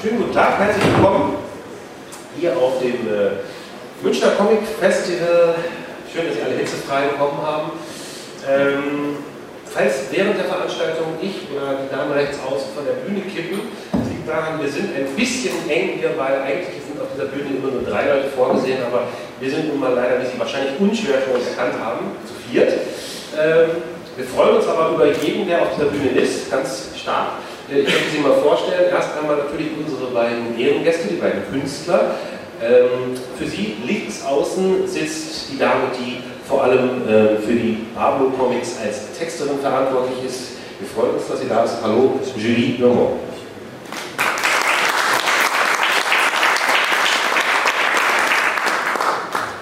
Schönen guten Tag, herzlich willkommen hier auf dem äh, Münchner Comic Festival. Schön, dass Sie alle hitzefrei gekommen haben. Ähm, falls während der Veranstaltung ich oder die Dame rechts außen von der Bühne kippen, das liegt daran, wir sind ein bisschen eng hier, weil eigentlich sind auf dieser Bühne immer nur drei Leute vorgesehen, aber wir sind nun mal leider, wie Sie wahrscheinlich unschwer uns erkannt haben, zu viert. Ähm, wir freuen uns aber über jeden, der auf dieser Bühne ist, ganz stark. Äh, ich möchte Sie mal vorstellen, erst einmal natürlich unsere beiden Ehrengäste, die beiden Künstler. Ähm, für Sie links außen sitzt die Dame, die vor allem äh, für die Pablo Comics als Texterin verantwortlich ist. Wir freuen uns, dass sie da ist. Hallo, Julie Normand.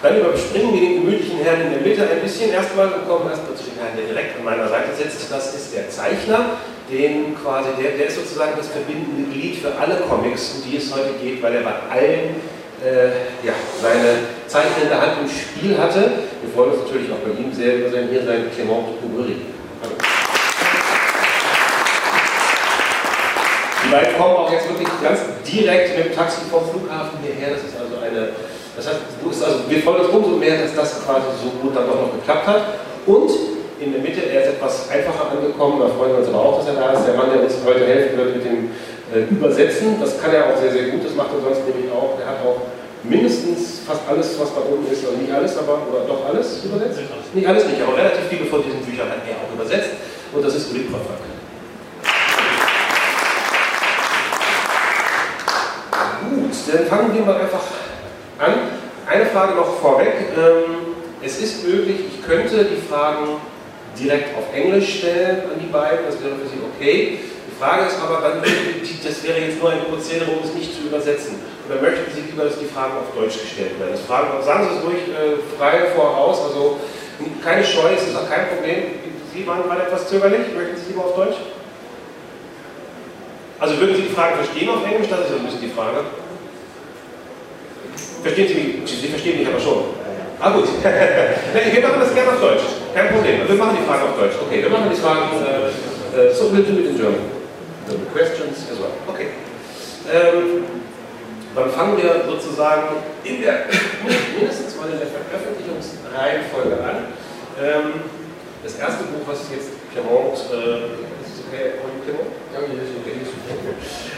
Dann überspringen wir den gemütlichen Herrn in der Mitte ein bisschen erstmal und kommen erstmal zu dem Herrn, der direkt an meiner Seite sitzt. Das ist der Zeichner, den quasi, der, der ist sozusagen das verbindende Glied für alle Comics, um die es heute geht, weil er bei allen äh, ja, seine Zeichen in der Hand im Spiel hatte. Wir freuen uns natürlich auch bei ihm sehr über sein hier sein Clement. Hallo. Die beiden kommen auch jetzt wirklich ganz direkt mit dem Taxi vom Flughafen hierher. Das ist also eine, das heißt, also wir freuen uns umso mehr, dass das quasi so gut dann doch noch geklappt hat. Und in der Mitte, er ist etwas einfacher angekommen, da freuen wir uns aber auch, dass er da ist. Der Mann, der uns heute helfen wird mit dem äh, Übersetzen, das kann er auch sehr, sehr gut, das macht er sonst nämlich auch. Er hat auch mindestens fast alles, was da oben ist, also nicht alles, aber oder doch alles übersetzt? Nicht alles nicht, aber relativ viele von diesen Büchern hat er auch übersetzt und das ist Uli Profak. Gut, dann fangen wir mal einfach an. Eine Frage noch vorweg. Ähm, es ist möglich, ich könnte die Fragen direkt auf Englisch stellen an die beiden, das wäre für Sie okay. Die Frage ist aber, dann, das wäre jetzt nur ein Prozedere, um es nicht zu übersetzen. Oder möchten Sie lieber, dass die Fragen auf Deutsch gestellt werden? Das Fragen, sagen Sie es ruhig äh, frei voraus, also keine Scheu, es ist auch kein Problem. Sie waren gerade etwas zögerlich, möchten Sie lieber auf Deutsch? Also würden Sie die Frage verstehen auf Englisch? Das ist ja ein bisschen die Frage. Verstehen Sie mich? Sie verstehen mich aber schon. Ah gut. wir machen das gerne auf Deutsch. Kein Problem. Wir machen die Fragen auf Deutsch. Okay, wir machen die Fragen. Äh, uh, so we'll do it in German. The questions as well. Okay. Ähm, dann fangen wir sozusagen in der, mindestens mal in der Veröffentlichungsreihenfolge an. Ähm, das erste Buch, was jetzt Clement, äh,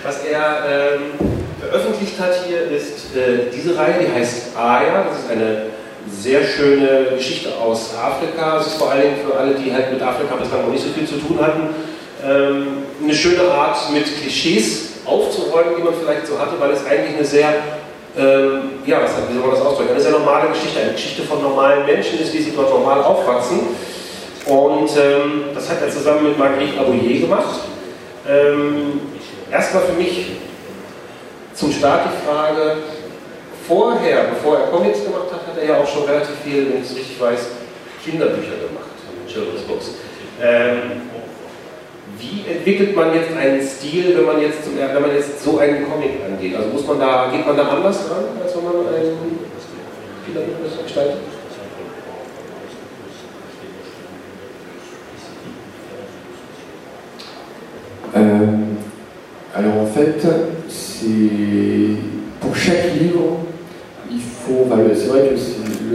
was er ähm, veröffentlicht hat hier, ist äh, diese Reihe, die heißt Aya. Das ist eine sehr schöne Geschichte aus Afrika. Es ist vor allen Dingen für alle, die halt mit Afrika bislang noch nicht so viel zu tun hatten, ähm, eine schöne Art mit Klischees aufzuräumen, die man vielleicht so hatte, weil es eigentlich eine sehr, ähm, ja, was, wie soll man das ausdrücken, eine sehr normale Geschichte, eine Geschichte von normalen Menschen ist, wie sie dort normal aufwachsen. Und ähm, das hat er zusammen mit Marguerite Abouillet gemacht. Ähm, erstmal für mich zum Start die Frage, vorher, bevor er Comics gemacht hat, hat er ja auch schon relativ viel, wenn ich es richtig weiß, Kinderbücher gemacht, Children's Books. Ähm, wie entwickelt man jetzt einen Stil, wenn man jetzt, wenn man jetzt so einen Comic angeht? Also muss man da, geht man da anders ran, als wenn man einen Kinderbuch gestaltet? Euh, alors en fait, c'est pour chaque livre, vrai que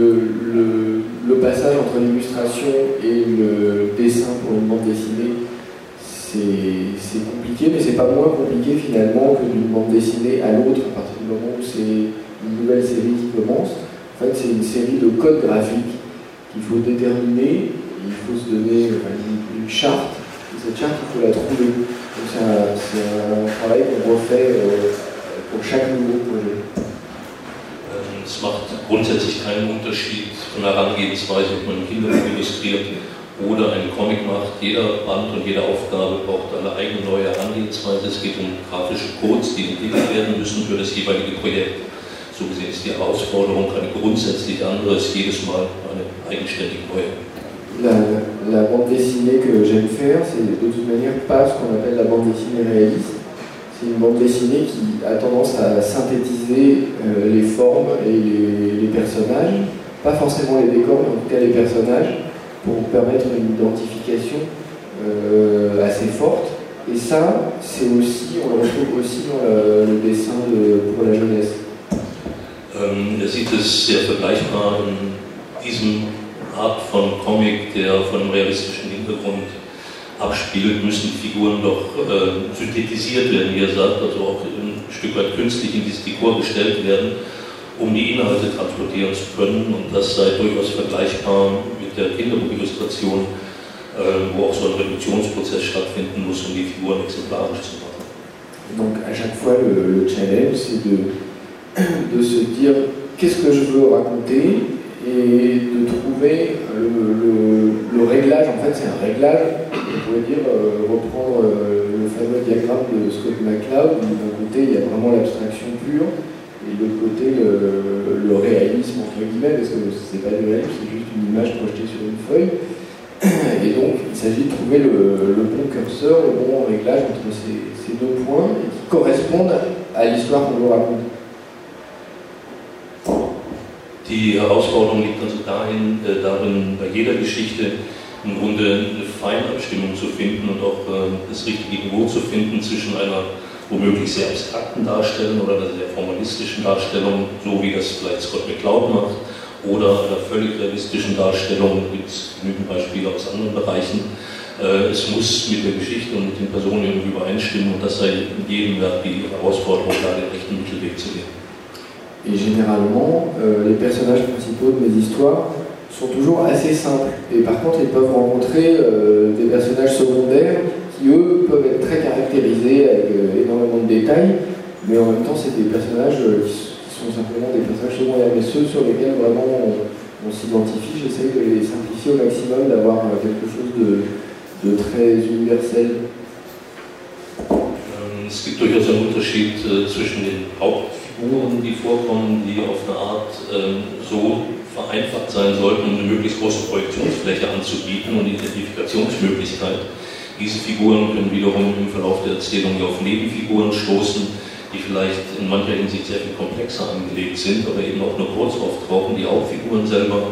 le, passage entre l'illustration et le dessin pour une bande dessinée, c'est compliqué, mais c'est pas moins compliqué finalement que d'une bande dessinée à l'autre à partir du moment où c'est une nouvelle série qui commence. En fait, c'est une série de codes graphiques qu'il faut déterminer, il faut se donner une, charte, et cette charte, il faut la trouver. C'est un, un, travail qu'on refait euh, pour chaque nouveau projet. Es macht grundsätzlich keinen Unterschied von der Herangehensweise, ob man Kinderbuch illustriert oder einen Comic macht. Jeder Band und jede Aufgabe braucht eine eigene neue Herangehensweise. Es geht um grafische Codes, die entwickelt werden müssen für das jeweilige Projekt. So gesehen ist die Herausforderung eine grundsätzlich andere, ist jedes Mal eine eigenständig neue. La, la, bande dessinée que j'aime faire, c'est de toute manière pas ce qu'on appelle la bande dessinée réaliste. C'est une bande dessinée qui a tendance à synthétiser euh, les formes et les, les, personnages, pas forcément les décors, mais en tout cas les personnages, pour permettre une identification euh, assez forte Et ça, c'est aussi, on le retrouve aussi dans le, le dessin de, pour la jeunesse. Ähm, er sieht es sehr vergleichbar in diesem Art von Comic, der von einem realistischen Hintergrund abspielt, müssen die Figuren doch äh, synthetisiert werden, wie er sagt, also auch ein Stück weit künstlich in dieses Dekor gestellt werden, um die Inhalte transportieren zu können. Und das sei durchaus vergleichbar mit der Kinderbuchillustration, äh, wo auch so ein Reduktionsprozess stattfinden muss, um die Figuren exemplarisch zu machen. Donc à chaque fois, le, le challenge, c'est de, de se dire qu'est-ce que je veux raconter et de trouver le, réglage. En fait, c'est un réglage. On pourrait dire euh, reprendre euh, le fameux diagramme de Scott McCloud. où D'un côté, il y a vraiment l'abstraction pure et de l'autre côté, le, réalisme entre guillemets, parce que c'est pas du réalisme, c'est juste une image projetée sur une feuille. Et donc, il s'agit de trouver le, le bon curseur, le bon réglage entre ces, ces deux points et qui correspondent à l'histoire qu'on veut raconter. Die Herausforderung liegt also dahin, äh, darin, bei jeder Geschichte im Grunde eine Feinabstimmung zu finden und auch äh, das richtige Niveau zu finden zwischen einer womöglich sehr abstrakten Darstellung oder einer sehr formalistischen Darstellung, so wie das vielleicht Scott McCloud macht, oder einer völlig realistischen Darstellung mit genügend Beispiele aus anderen Bereichen. Äh, Es muss mit der Geschichte und mit den Personen übereinstimmen und das sei in jedem Werk die Herausforderung, da den rechten Mittelweg zu gehen. Et généralement, euh, les personnages principaux de mes histoires sont toujours assez simples. Et par contre, ils peuvent rencontrer euh, des personnages secondaires qui, eux, peuvent être très caractérisés avec euh, énormément de détails. Mais en même temps, c'est des personnages qui, sont simplement des personnages secondaires. Mais ceux sur lesquels vraiment on, s'identifie, j'essaye de les simplifier au maximum, d'avoir quelque chose de, très universel. Hauptfiguren, die vorkommen, die auf eine Art ähm, so vereinfacht sein sollten, um eine möglichst große Projektionsfläche anzubieten und Identifikationsmöglichkeit. Diese Figuren können wiederum im Verlauf der Erzählung auf Nebenfiguren stoßen, die vielleicht in mancher Hinsicht sehr viel komplexer angelegt sind, aber eben auch nur kurz auftauchen. Die Hauptfiguren selber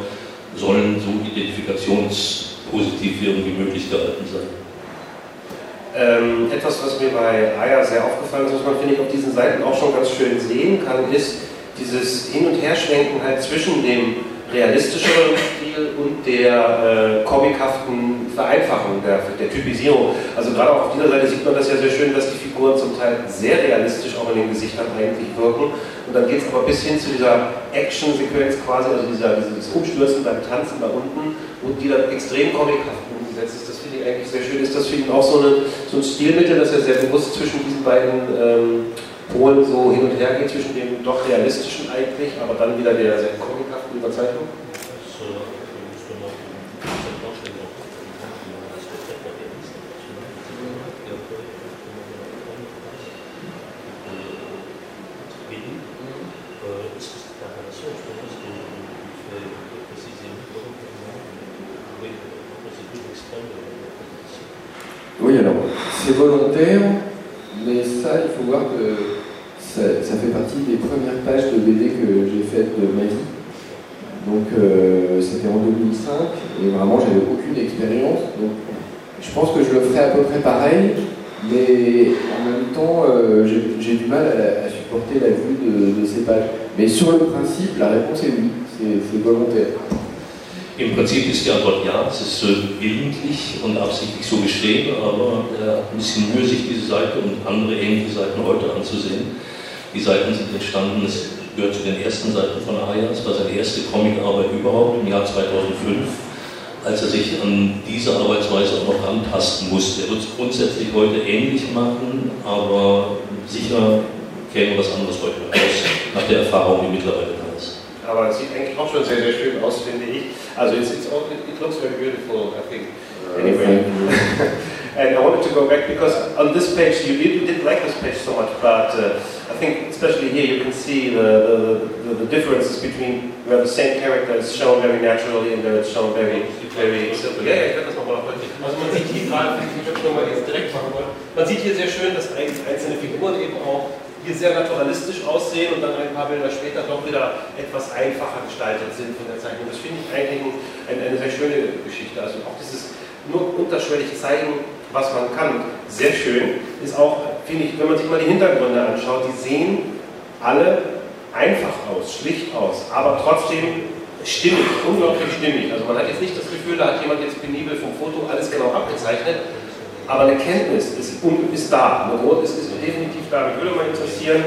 sollen so identifikationspositiv irgendwie möglich gehalten sein. Ähm, etwas, was mir bei Aya sehr aufgefallen ist, was man, finde ich, auf diesen Seiten auch schon ganz schön sehen kann, ist dieses Hin- und Herschwenken halt zwischen dem realistischeren Stil und der äh, comichaften Vereinfachung, der, der Typisierung. Also gerade auf dieser Seite sieht man das ja sehr schön, dass die Figuren zum Teil sehr realistisch auch in den Gesichtern eigentlich wirken. Und dann geht es aber bis hin zu dieser Action-Sequenz quasi, also dieser, dieses Umstürzen beim Tanzen da unten, und die dann extrem comichaft umgesetzt ist. Das eigentlich sehr schön. Ist das für ihn auch so, eine, so ein Stilmittel, dass er sehr bewusst zwischen diesen beiden ähm, Polen so hin und her geht, zwischen dem doch realistischen eigentlich, aber dann wieder der sehr comichaften Überzeichnung? C'est volontaire, mais ça, il faut voir que ça, fait partie des premières pages de BD que j'ai faites de ma vie. Donc, euh, c'était en 2005, et vraiment, j'avais aucune expérience. Donc, je pense que je le ferai à peu près pareil, mais en même temps, euh, j'ai du mal à, supporter la vue de, ces pages. Mais sur le principe, la réponse est oui, c'est volontaire. Im Prinzip ist die Antwort ja, es ist willentlich und absichtlich so geschrieben, aber er hat ein bisschen Mühe, sich diese Seite und andere ähnliche Seiten heute anzusehen. Die Seiten sind entstanden, es gehört zu den ersten Seiten von Aya, es war seine erste Comicarbeit überhaupt im Jahr 2005, als er sich an diese Arbeitsweise auch noch rantasten musste. Er wird es grundsätzlich heute ähnlich machen, aber sicher käme was anderes heute raus, nach der Erfahrung, die mittlerweile da. Aber es sieht eigentlich auch schon sehr, sehr schön aus, finde ich. Also it's, it's all, it, it looks very beautiful, I think. Anyway. and I wanted to go back because on this page, you, did, you didn't like this page so much, but uh, I think especially here you can see the, the, the, the differences between where the same character is shown very naturally and where it's shown very, very simple. Ja, ich werde das nochmal noch Also man sieht hier gerade, ich habe nochmal jetzt direkt machen wollen, man sieht hier sehr schön, dass einzelne Figuren eben auch hier sehr naturalistisch aussehen und dann ein paar Bilder später doch wieder etwas einfacher gestaltet sind von der Zeichnung. Das finde ich eigentlich ein, eine sehr schöne Geschichte. Also auch dieses nur unterschwellig zeigen, was man kann. Sehr schön ist auch, finde ich, wenn man sich mal die Hintergründe anschaut, die sehen alle einfach aus, schlicht aus, aber trotzdem stimmig, unglaublich stimmig. Also man hat jetzt nicht das Gefühl, da hat jemand jetzt penibel vom Foto alles genau abgezeichnet, aber eine Kenntnis ist, ist da, eine Not ist, ist definitiv da. Mich würde mal interessieren,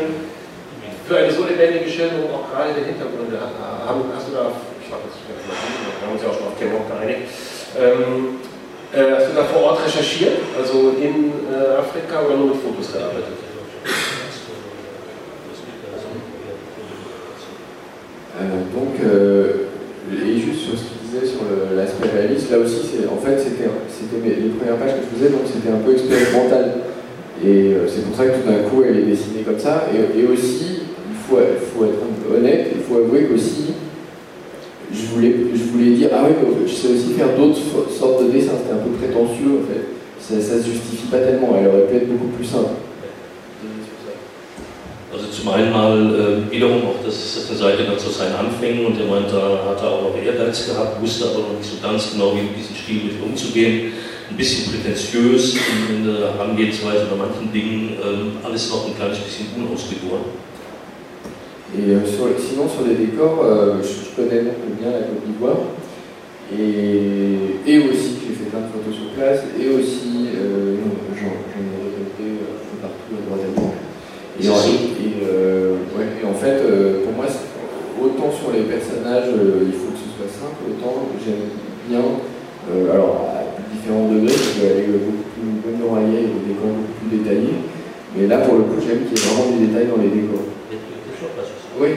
für eine so lebendige Schilderung auch gerade der Hintergründe, hast du da, ich glaube, wir haben uns ja auch schon auf Wort geeinigt, ähm, äh, hast du da vor Ort recherchiert, also in äh, Afrika oder nur mit Fotos gearbeitet? Donc c'était un peu expérimental. Et euh, c'est pour ça que tout d'un coup, elle est dessinée comme ça. Et, et aussi, il faut, faut, être honnête, il faut avouer qu'aussi, je voulais, je voulais dire, ah oui, je sais aussi faire d'autres sortes de dessins, c'était un peu prétentieux en fait. Ça, ça se justifie pas tellement, elle aurait pu être beaucoup plus simple. Also zum einen mal äh, wiederum auch das ist eine Seite dann zu seinen Anfängen und er meinte, da hat er auch noch Ehrgeiz gehabt, wusste aber noch nicht so ganz genau, wie mit diesem Stil mit umzugehen. Ein bisschen prätentiös in, der Herangehensweise bei manchen Dingen, äh, alles noch ein kleines bisschen unausgegoren. Et euh, sur, sinon sur les décors, euh, je, connais donc bien la Côte d'Ivoire. Et, et aussi, j'ai fait plein de photos sur place, et aussi, euh, j'en ai récolté un peu partout à droite à gauche. Et, et, euh, ouais, et, en fait, euh, pour moi, autant sur les personnages, euh, il faut que ce soit simple, autant j'aime bien, alors différents degrés, je vais aller beaucoup plus noyer et des décors beaucoup plus détaillés. Mais là, pour le coup, j'aime qu'il y ait vraiment des détails dans les décors. Oui.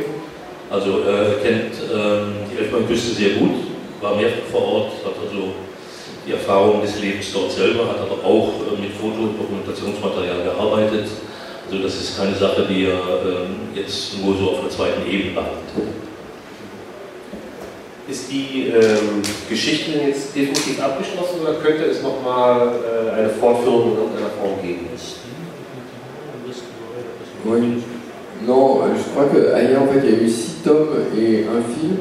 Also er kennt ähm, die Elfenbeinküste sehr gut, war mehrfach vor Ort, hat also die Erfahrung des Lebens dort selber, hat aber auch äh, mit Foto- und Dokumentationsmaterial gearbeitet. Also das ist keine Sache, die er ähm, jetzt nur so auf der zweiten Ebene behandelt. Ist die ähm, Geschichte jetzt definitiv abgeschlossen oder könnte es nochmal äh, eine Fortführung in irgendeiner Form geben? Oui. Non, je crois que il y a eu six tomes et un film,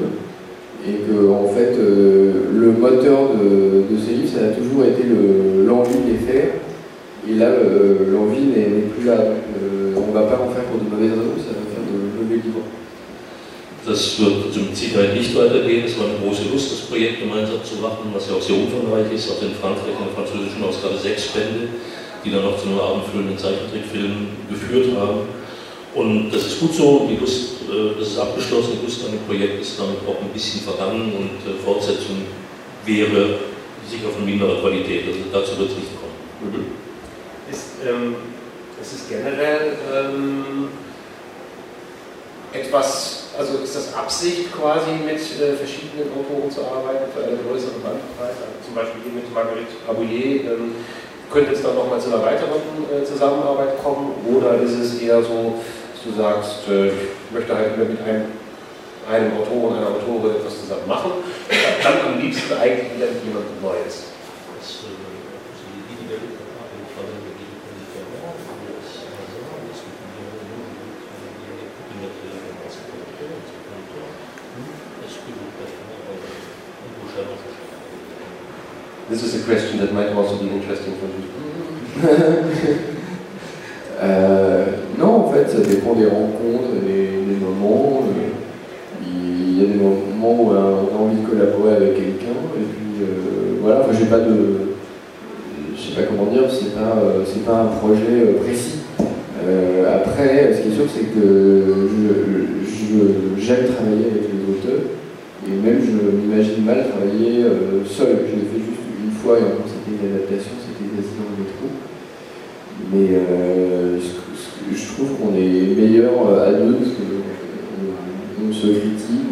et que en fait, euh, le moteur de, de, ces livres, ça a toujours été l'envie de les faire. Et là, euh, l'envie n'est plus là. Euh, on ne va pas en faire pour de mauvaises raisons, ça va faire de mauvais livres. Das wird zum Sicherheit nicht weitergehen. Es war eine große Lust, das Projekt gemeinsam zu machen, was ja auch sehr umfangreich ist. Auch in Frankreich in der französischen Ausgabe sechs Bände, die dann noch zu einem abendfüllenden Zeichentrickfilm geführt haben. Und das ist gut so, die Lust, das ist abgeschlossen, die Lust an dem Projekt ist damit auch ein bisschen vergangen und Fortsetzung wäre sicher von minderer Qualität. Also dazu wird es nicht kommen. Mhm. Ist, ähm, ist es generell ähm, etwas, also ist das Absicht quasi mit äh, verschiedenen Autoren zu arbeiten für eine größere Bandbreite? Also zum Beispiel hier mit Marguerite Abouillet. Ähm, könnte es dann nochmal zu einer weiteren äh, Zusammenarbeit kommen oder ist es eher so, dass du sagst, äh, ich möchte halt mit einem, einem Autor und einer Autorin etwas zusammen machen, dann am liebsten eigentlich wieder mit jemandem Neues? This is a question that might also be interesting for you. euh, non, en fait, ça dépend des rencontres, des, des moments. Il y a des moments où on a envie de collaborer avec quelqu'un, et puis euh, voilà, enfin, j'ai pas de. Je sais pas comment dire, c'est pas, c'est pas un projet précis. Euh, après, ce qui est sûr, c'est que j'aime travailler avec les auteurs, et même je m'imagine mal travailler euh, seul. Je juste et encore c'était une adaptation, c'était quasi dans le métro. Mais euh, je, trouve qu'on est meilleur à deux, parce qu'on on se critique,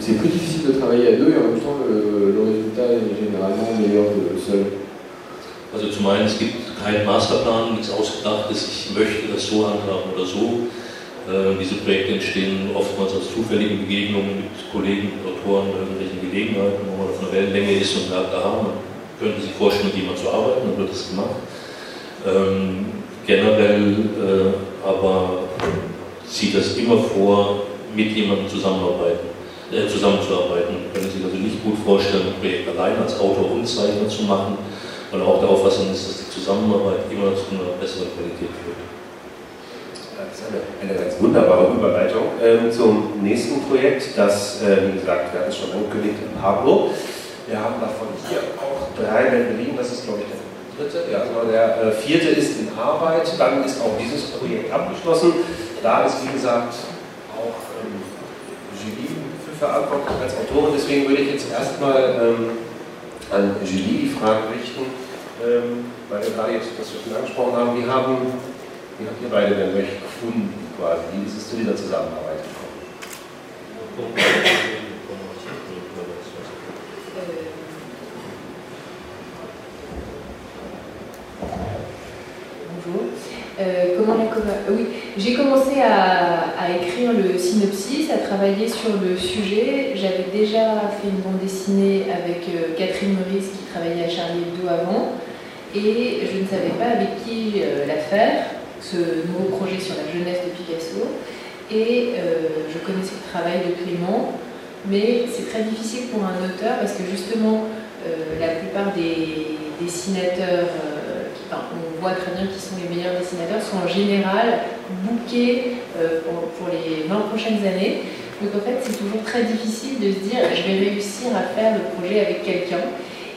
c'est plus difficile de travailler à deux, et en même temps, le, résultat est généralement meilleur que seul. Also zum einen, es gibt keinen Masterplan, nichts Ausgedachtes, ich möchte das so handhaben oder so. Äh, diese Projekte entstehen oftmals aus zufälligen Begegnungen mit Kollegen, Autoren, irgendwelchen Gelegenheiten, wo man auf einer Wellenlänge ist und sagt, aha, man könnte sich vorstellen, mit jemandem zu arbeiten, dann wird das gemacht. Ähm, generell äh, aber sieht das immer vor, mit jemandem zusammenarbeiten. äh, zusammenzuarbeiten. Können sich also nicht gut vorstellen, ein Projekt allein als Autor und Zeichner zu machen, weil auch der Auffassung ist, dass die Zusammenarbeit immer zu einer besseren Qualität führt. Das ist eine, eine ganz wunderbare Überleitung ähm, zum nächsten Projekt, das, äh, wie gesagt, wir hatten es schon angekündigt, Pablo. Wir haben davon hier auch drei Bände liegen, das ist, glaube ich, der dritte, ja, genau, der äh, vierte ist in Arbeit, dann ist auch dieses Projekt abgeschlossen. Da ist, wie gesagt, auch ähm, Julie für verantwortlich als Autorin, deswegen würde ich jetzt erstmal ähm, an Julie die Frage richten, ähm, weil wir gerade jetzt das schon angesprochen haben, wie haben, wie habt ihr beide denn euch Zusammenarbeit gekommen? Euh, comment la Oui, j'ai commencé à, écrire le synopsis, à travailler sur le sujet. J'avais déjà fait une bande dessinée avec euh, Catherine Maurice qui travaillait à Charlie Hebdo avant, et je ne savais pas avec qui euh, la faire, ce nouveau projet sur la jeunesse de Picasso. Et euh, je connaissais le travail de Clément, mais c'est très difficile pour un auteur parce que justement, euh, la plupart des dessinateurs enfin, on voit très bien qui sont les meilleurs dessinateurs, sont en général bookés euh, pour, pour, les 20 prochaines années. Donc en fait, c'est toujours très difficile de se dire je vais réussir à faire le projet avec quelqu'un.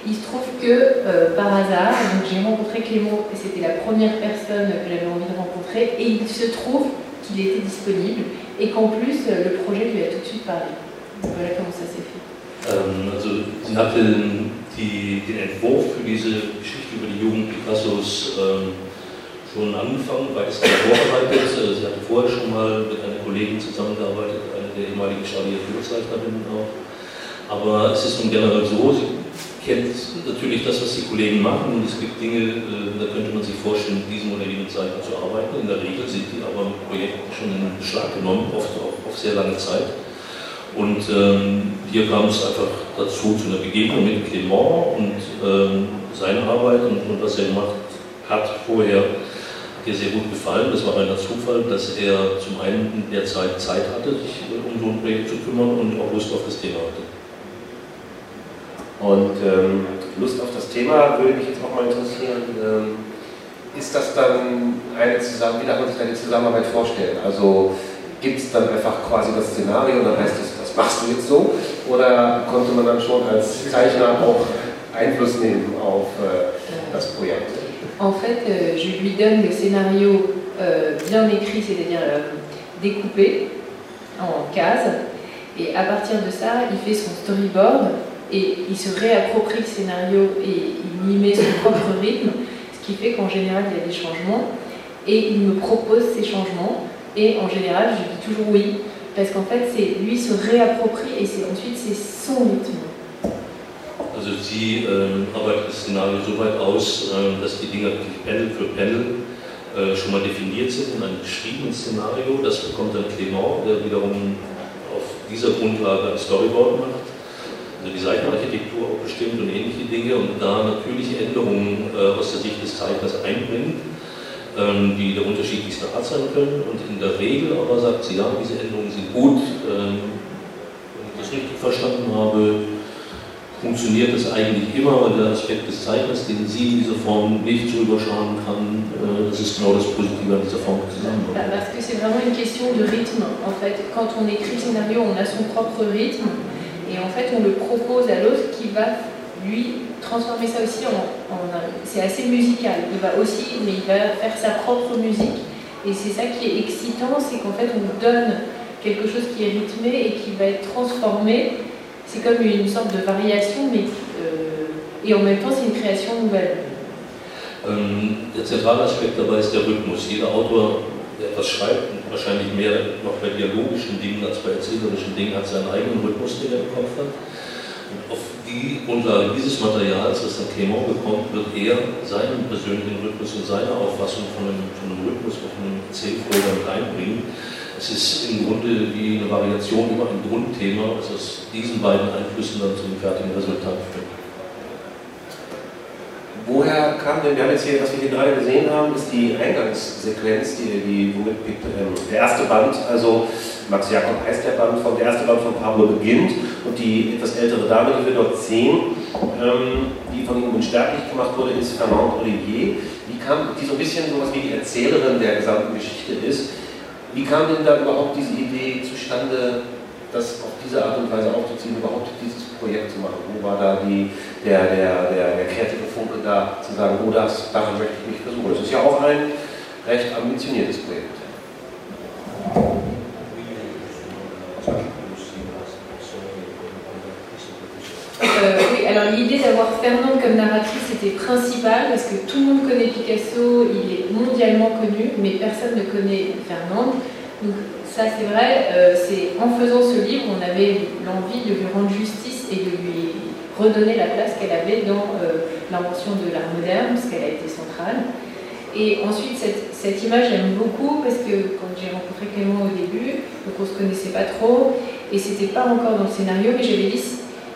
Il se trouve que euh, par hasard, j'ai rencontré Clément et c'était la première personne que j'avais envie de rencontrer et il se trouve qu'il était disponible et qu'en plus euh, le projet lui a tout de suite parlé. Donc voilà comment ça s'est fait. Ähm, also sie hatte die, den Entwurf für diese Geschichte über die Jugend Picassos ähm, schon angefangen, weitestgehend vorbereitet. Sie hatte vorher schon mal mit einer Kollegin zusammengearbeitet, eine der ehemaligen Charlie Zeichnerinnen auch. Aber es ist nun generell so, sie kennt natürlich das, was die Kollegen machen und es gibt Dinge, äh, da könnte man sich vorstellen, mit diesem oder jenem Zeichner zu arbeiten. In der Regel sind die aber mit Projekten schon in Beschlag genommen, oft auch auf sehr lange Zeit. Und ähm, hier kam es einfach dazu, zu einer Begegnung mit Clément und ähm, seine Arbeit und, und, was er gemacht hat vorher, hat dir sehr gut gefallen. Das war ein Zufall, dass er zum einen in der Zeit Zeit hatte, sich um so ein Projekt zu kümmern und auch Lust auf das Thema hatte. Und ähm, Lust auf das Thema würde mich jetzt auch mal interessieren. Ähm, ist das dann eine Zusammenarbeit, wie darf man sich die Zusammenarbeit vorstellen? Also gibt es dann einfach quasi das Szenario und dann heißt es, machst du jetzt so? Oder konnte man dann schon als Zeichner auch Einfluss nehmen auf äh, das Projekt En fait, euh, je lui donne le scénario euh, bien écrit, c'est-à-dire euh, découpé en cases, et à partir de ça, il fait son storyboard et il se réapproprie le scénario et il y met son propre rythme, ce qui fait qu'en général, il y a des changements et il me propose ces changements et en général, je dis toujours oui parce qu'en fait, c'est lui se réapproprie et c'est ensuite c'est son rythme. Also sie ähm, arbeitet das Szenario so weit aus, ähm, dass die Dinge Panel für Panel äh, schon mal definiert sind in einem geschriebenen Szenario. Das bekommt dann Clément, der wiederum auf dieser Grundlage ein Storyboard macht. Also die Seitenarchitektur auch bestimmt und ähnliche Dinge und da natürliche Änderungen äh, aus der Sicht des Zeichners einbringt ähm, die der unterschiedlichste Art sein können. Und in der Regel aber sagt sie, ja, diese Änderungen sind gut. Ähm, wenn ich das richtig verstanden habe, funktioniert das eigentlich immer, weil der Aspekt des Zeichners, den sie in dieser Form nicht so überschauen kann, äh, das ist genau das Positive an dieser Form zusammenarbeit. Parce que c'est vraiment une question de rythme. En fait, quand on écrit scénario, on a son propre rythme et en fait, on le propose à l'autre qui va lui transformer ça aussi en, c'est assez musical. Il va aussi, mais il va faire sa propre musique. Et c'est ça qui est excitant, c'est qu'en fait on donne quelque chose qui est rythmé et qui va être transformé. C'est comme une sorte de variation, mais euh, et en même temps c'est une création nouvelle. Schreibt, wahrscheinlich mehr noch bei dialogischen Dingen als bei erzählerischen Dingen, hat seinen eigenen Rhythmus, den er Kopf hat. Und auf die Grundlage dieses Materials, das dann Clément bekommt, wird er seinen persönlichen Rhythmus und seine Auffassung von einem, von einem Rhythmus, von einem Erzählflow damit einbringen. Es ist im Grunde wie eine Variation über ein Grundthema, das aus diesen beiden Einflüssen dann zum fertigen Resultat führt. Woher kam denn, wir haben jetzt hier, was wir hier gerade gesehen haben, ist die Eingangssequenz, die, die womit ähm, der erste Band, also Max Jakob heißt der Band, von, der erste Band von Pablo beginnt und die etwas ältere Dame, die wir dort sehen, ähm, die von ihm unsterblich gemacht wurde, ist Fernand Olivier. Wie kam, die so ein bisschen sowas wie die Erzählerin der gesamten Geschichte ist. Wie kam denn da überhaupt diese Idee zustande, das auf diese Art und Weise aufzuziehen, überhaupt dieses Projekt zu machen? Wo war da die, der, der, der, der kreative Funke da, zu sagen, oh, das, daran möchte ich mich versuchen? Das ist ja auch ein recht ambitioniertes Projekt. Alors l'idée d'avoir Fernande comme narratrice était principale parce que tout le monde connaît Picasso, il est mondialement connu, mais personne ne connaît Fernande. Donc ça c'est vrai, euh, c'est en faisant ce livre, on avait l'envie de lui rendre justice et de lui redonner la place qu'elle avait dans euh, l'invention de l'art moderne, parce qu'elle a été centrale. Et ensuite, cette, image, j'aime beaucoup parce que quand j'ai rencontré Clément au début, donc on ne se connaissait pas trop, et c'était pas encore dans le scénario, mais j'avais dit,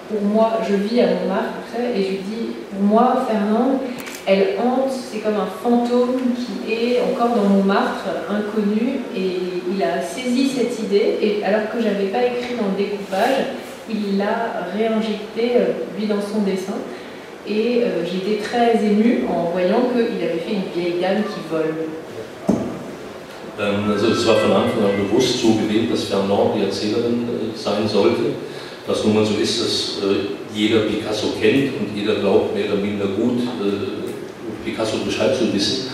pour moi, je vis à Montmartre, et je lui dis, pour moi, Fernande, elle hante, c'est comme un fantôme qui est encore dans Montmartre, inconnu, et il a saisi cette idée, et alors que j'avais pas écrit dans le découpage, il l'a réinjecté, euh, lui, dans son dessin. Et euh, j'étais très émue en voyant qu'il avait fait une vieille dame qui vole. Ähm, also es war von Anfang an bewusst so gewählt, dass Fernand die Erzählerin äh, sein sollte. Was nun mal so ist, dass äh, jeder Picasso kennt und jeder glaubt mehr oder minder gut äh, Picasso Bescheid zu wissen.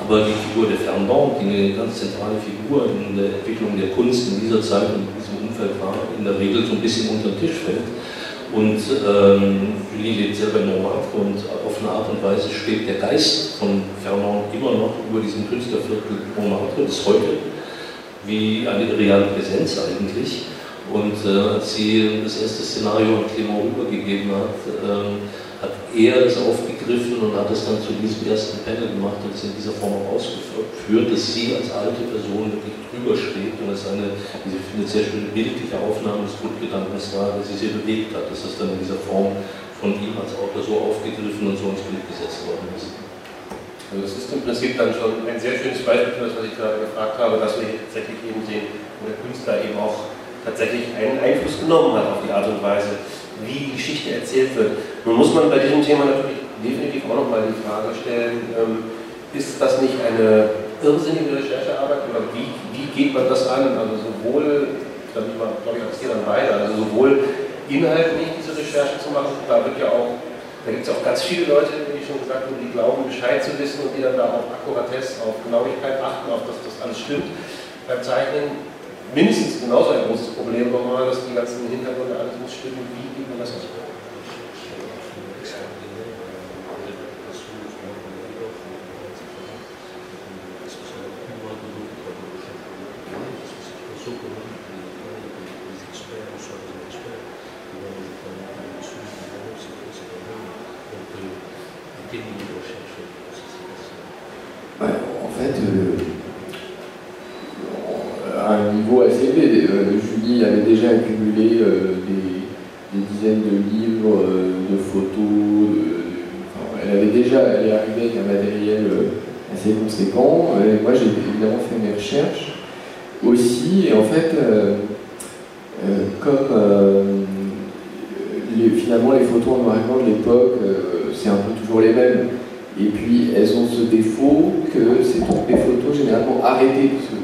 Aber die Figur der Fernand, die eine ganz zentrale Figur in der Entwicklung der Kunst in dieser Zeit und in diesem Umfeld war, in der Regel so ein bisschen unter den Tisch fällt. Und ähm, lebt selber in Montmartre und auf eine Art und Weise schwebt der Geist von Fernand immer noch über diesem Künstlerviertel Montmartre bis heute, wie eine reale Präsenz eigentlich. Und äh, als sie das erste Szenario an Clément übergegeben hat, ähm, hat er es aufgegriffen und hat es dann zu diesem ersten Panel gemacht und es in dieser Form auch ausgeführt, dass sie als alte Person wirklich drüber steht und es eine, wie sie findet, sehr schöne bildliche Aufnahme des Grundgedankens war, der sie sehr bewegt hat, dass das dann in dieser Form von ihm als Autor so aufgegriffen und so ins Bild gesetzt worden ist. Also das ist im Prinzip dann schon ein sehr schönes Beispiel für das, was ich gerade gefragt habe, dass wir hier tatsächlich eben sehen, wo der Künstler eben auch tatsächlich einen Einfluss genommen hat auf die Art und Weise, wie die Geschichte erzählt wird. Nun muss man bei diesem Thema natürlich definitiv auch nochmal die Frage stellen, ähm, ist das nicht eine irrsinnige Recherchearbeit oder wie, wie geht man das an? Also sowohl, da bin ich mal, glaube ich, auch hier dann beide, also sowohl inhaltlich diese Recherche zu machen, da wird ja auch, da gibt es auch ganz viele Leute, wie ich schon gesagt habe, die glauben, Bescheid zu wissen und die dann da auf Akkuratesse, auf Genauigkeit achten, auf dass das alles stimmt. Beim Zeichnen mindestens genauso ein großes Problem nochmal, dass die ganzen Hintergründe alles muss stimmen. Wie geht man das aus? Ouais, en fait, euh, à un niveau assez élevé, euh, Julie avait déjà accumulé euh, des, des dizaines de livres, euh, de photos, de- de- enfin, elle avait déjà, elle est arrivée avec un matériel euh, assez conséquent. Et moi, j'ai évidemment fait mes recherches aussi. Et en fait, euh, euh, comme euh, les- finalement les photos en noir et blanc de l'époque, euh, c'est un peu toujours les mêmes. Et puis elles ont ce défaut que c'est toutes des photos généralement arrêtées. parce que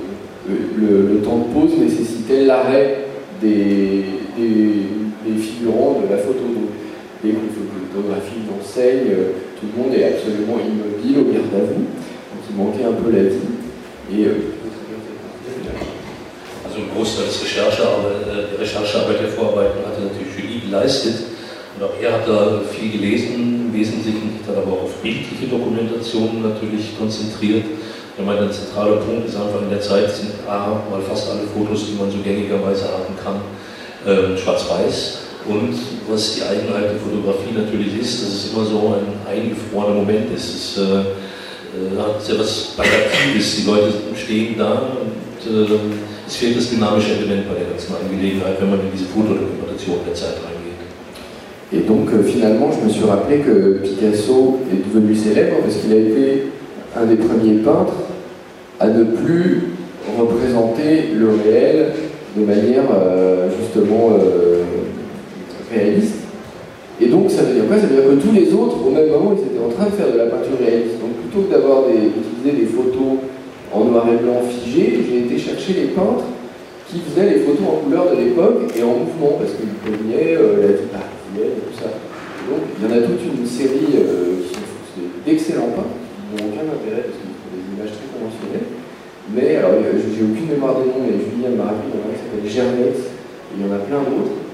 le, le- le temps de pause nécessitait l'arrêt des, des- des figurants de la photo. Donc, dès que le photographie enseigne, euh, tout le monde est absolument immobile au garde à vous. Donc il manquait un peu la vie. Et, euh, Also ein Großteil des Recherchearbeit, äh, der Recherchearbeit der Vorarbeiten hatte natürlich Julie geleistet. Und auch er hat da viel gelesen, im Wesentlichen hat er aber auf bildliche Dokumentationen natürlich konzentriert. Ich meine, ein zentraler Punkt ist einfach in der Zeit sind A, mal fast alle Fotos, die man so gängigerweise haben kann, ähm, schwarz-weiß. Und was die Eigenheit der Fotografie natürlich ist, dass es immer so ein eingefrorener Moment ist. Es äh, äh, hat sehr was Plakatives. Die Leute stehen da und äh, es fehlt das dynamische Element bei der ganzen Angelegenheit, wenn man in diese Fotodokumentation der Zeit reingeht. Et donc euh, finalement, je me suis rappelé que Picasso est devenu célèbre parce qu'il a été un des premiers peintres à ne plus représenter le réel de manière euh, justement euh, réaliste. Et donc ça veut dire quoi? Ça veut dire que tous les autres, au même moment, ils étaient en train de faire de la peinture réaliste. Donc plutôt que d'avoir d'utiliser des photos en noir et blanc figées, j'ai été chercher les peintres qui faisaient les photos en couleur de l'époque et en mouvement, parce qu'ils cognaient euh, la vie et tout ça. donc il y en a toute une série euh, d'excellents peintres, qui n'ont aucun intérêt parce qu'ils font des images très conventionnelles. Mais alors, j'ai aucune mémoire des noms, mais Julien m'a rappelé, il y en a un qui s'appelle Gervais, et il y en a plein d'autres.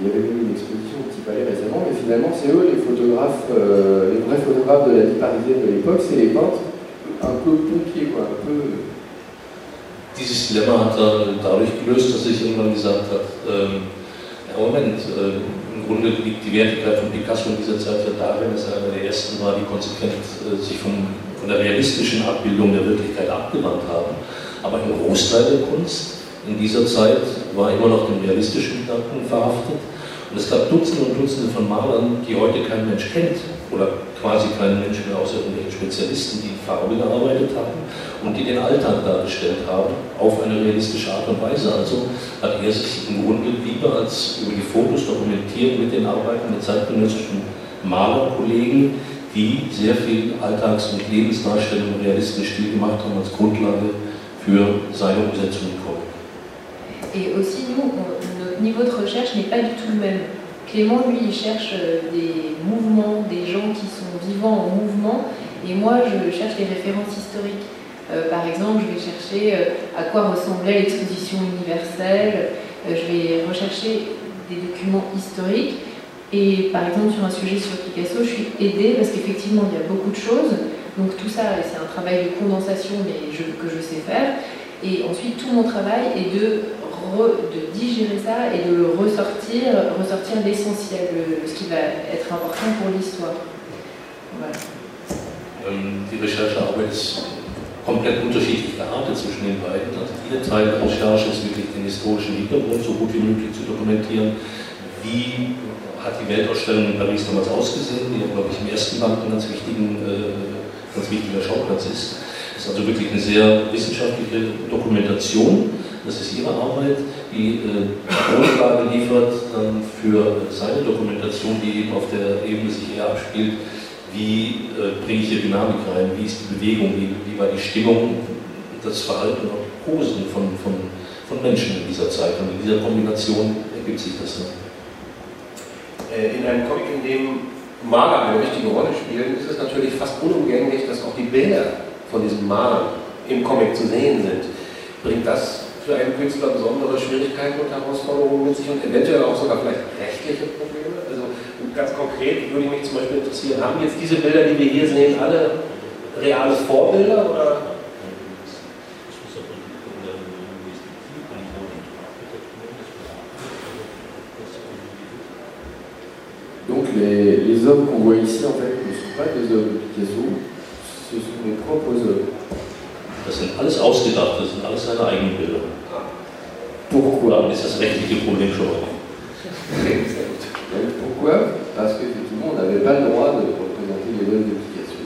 Il y avait eu une exposition au Petit Palais récemment, mais finalement, c'est eux les photographes, euh, les vrais photographes de la vie parisienne de l'époque, c'est les peintres un peu pompiers, quoi, un peu. Dieses Dilemma hat er dadurch gelöst, dass sich irgendwann gesagt hat, ähm, Moment, äh, im Grunde liegt die Wertigkeit von Picasso in dieser Zeit ja darin, dass er einer der ersten war, die konsequent äh, sich vom, von der realistischen Abbildung der Wirklichkeit abgewandt haben. Aber ein Großteil der Kunst in dieser Zeit war immer noch dem realistischen Gedanken verhaftet. Und es gab Dutzende und Dutzende von Malern, die heute kein Mensch kennt oder quasi kein Mensch mehr außer irgendwelchen Spezialisten, die Farbe gearbeitet haben und die den Alltag dargestellt haben auf eine realistische Art und Weise. Also hat er sich im Grunde lieber als über die Fotos dokumentiert mit den Arbeiten der zeitgenössischen Malerkollegen, die sehr viel Alltags- und Lebensdarstellung im realistischen Stil gemacht haben als Grundlage für seine Umsetzung. Et aussi, nous, notre niveau de recherche n'est pas du tout le même. Clément, lui, il cherche euh, des mouvements, des gens qui sont vivants en mouvement, et moi, je cherche des références historiques. Euh, par exemple, je vais chercher euh, à quoi ressemblait l'exposition universelle, je vais rechercher des documents historiques, et par exemple, sur un sujet sur Picasso, je suis aidée parce qu'effectivement, il y a beaucoup de choses, donc tout ça, c'est un travail de condensation mais que je sais faire, et ensuite, tout mon travail est de de digérer ça et de le ressortir, ressortir l'essentiel, ce qui va être important pour l'histoire. Ähm, die Recherchearbeit ist komplett unterschiedlich geartet zwischen den beiden. Also ihr Teil der Recherche ist wirklich den historischen Hintergrund so gut wie möglich zu dokumentieren. Wie hat die Weltausstellung in Paris damals ausgesehen, die, glaube ich, im ersten Band ein ganz, wichtigen, äh, ganz wichtiger Schauplatz ist. Ist also wirklich eine sehr wissenschaftliche Dokumentation das ist ihre Arbeit, die äh, Grundlage liefert ähm, für seine Dokumentation, die eben auf der Ebene sich eher abspielt. Wie äh, bringe ich hier Dynamik rein? Wie ist die Bewegung? Wie, wie war die Stimmung, das Verhalten und Posen von, von, von Menschen in dieser Zeit? Und in dieser Kombination ergibt sich das dann. Äh, in einem Comic, in dem Maler eine wichtige Rolle spielen, ist es natürlich fast unumgänglich, dass auch die Bilder von diesen Malern im Comic zu sehen sind. Bringt das für einen Künstler besondere Schwierigkeiten und Herausforderungen mit sich und eventuell auch sogar vielleicht rechtliche Probleme? Also ganz konkret würde ich mich zum Beispiel interessieren, haben jetzt diese Bilder, die wir hier sehen, alle reale Vorbilder oder Donc les, les hommes qu'on voit ici en fait ne sont pas des de Picasso, ce sont. Das sind alles ausgedacht, das sind alles seine eigenen Bilder. Pourquoi Dann ist das rechtliche Problem schon mal. Pourquoi Parce qu'effectivement, on n'avait pas le droit de représenter les de Picasso.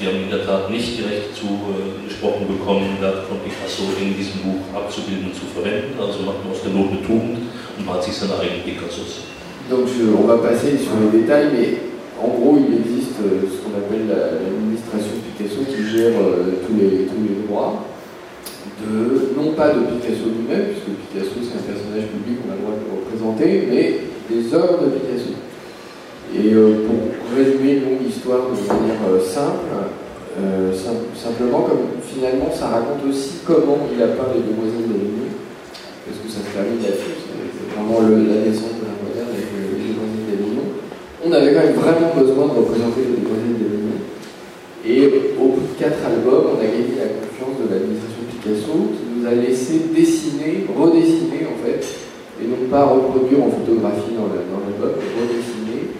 Die haben in der Tat nicht die Rechte zugesprochen bekommen, Werke von Picasso in diesem Buch abzubilden und zu verwenden. Also macht man aus der Not eine Tugend und macht sich seine eigenen Picassos. Donc je- on va passer sur les détails, mais en gros, il existe euh, ce qu'on appelle la- l'administration Picasso qui gère euh, tous, les, tous les droits, de, non pas de Picasso lui-même, puisque Picasso c'est un personnage public, on a le droit de le représenter, mais des œuvres de Picasso. Et euh, pour résumer une longue histoire de manière euh, simple, sim- simplement comme finalement ça raconte aussi comment il a peint les demoiselles de parce que ça se termine là-dessus, c'est vraiment la naissance de la moderne avec les demoiselles d'Avignon. On avait quand même vraiment besoin de représenter reproduire en photographie dans le- dans l'album, mais redessiner,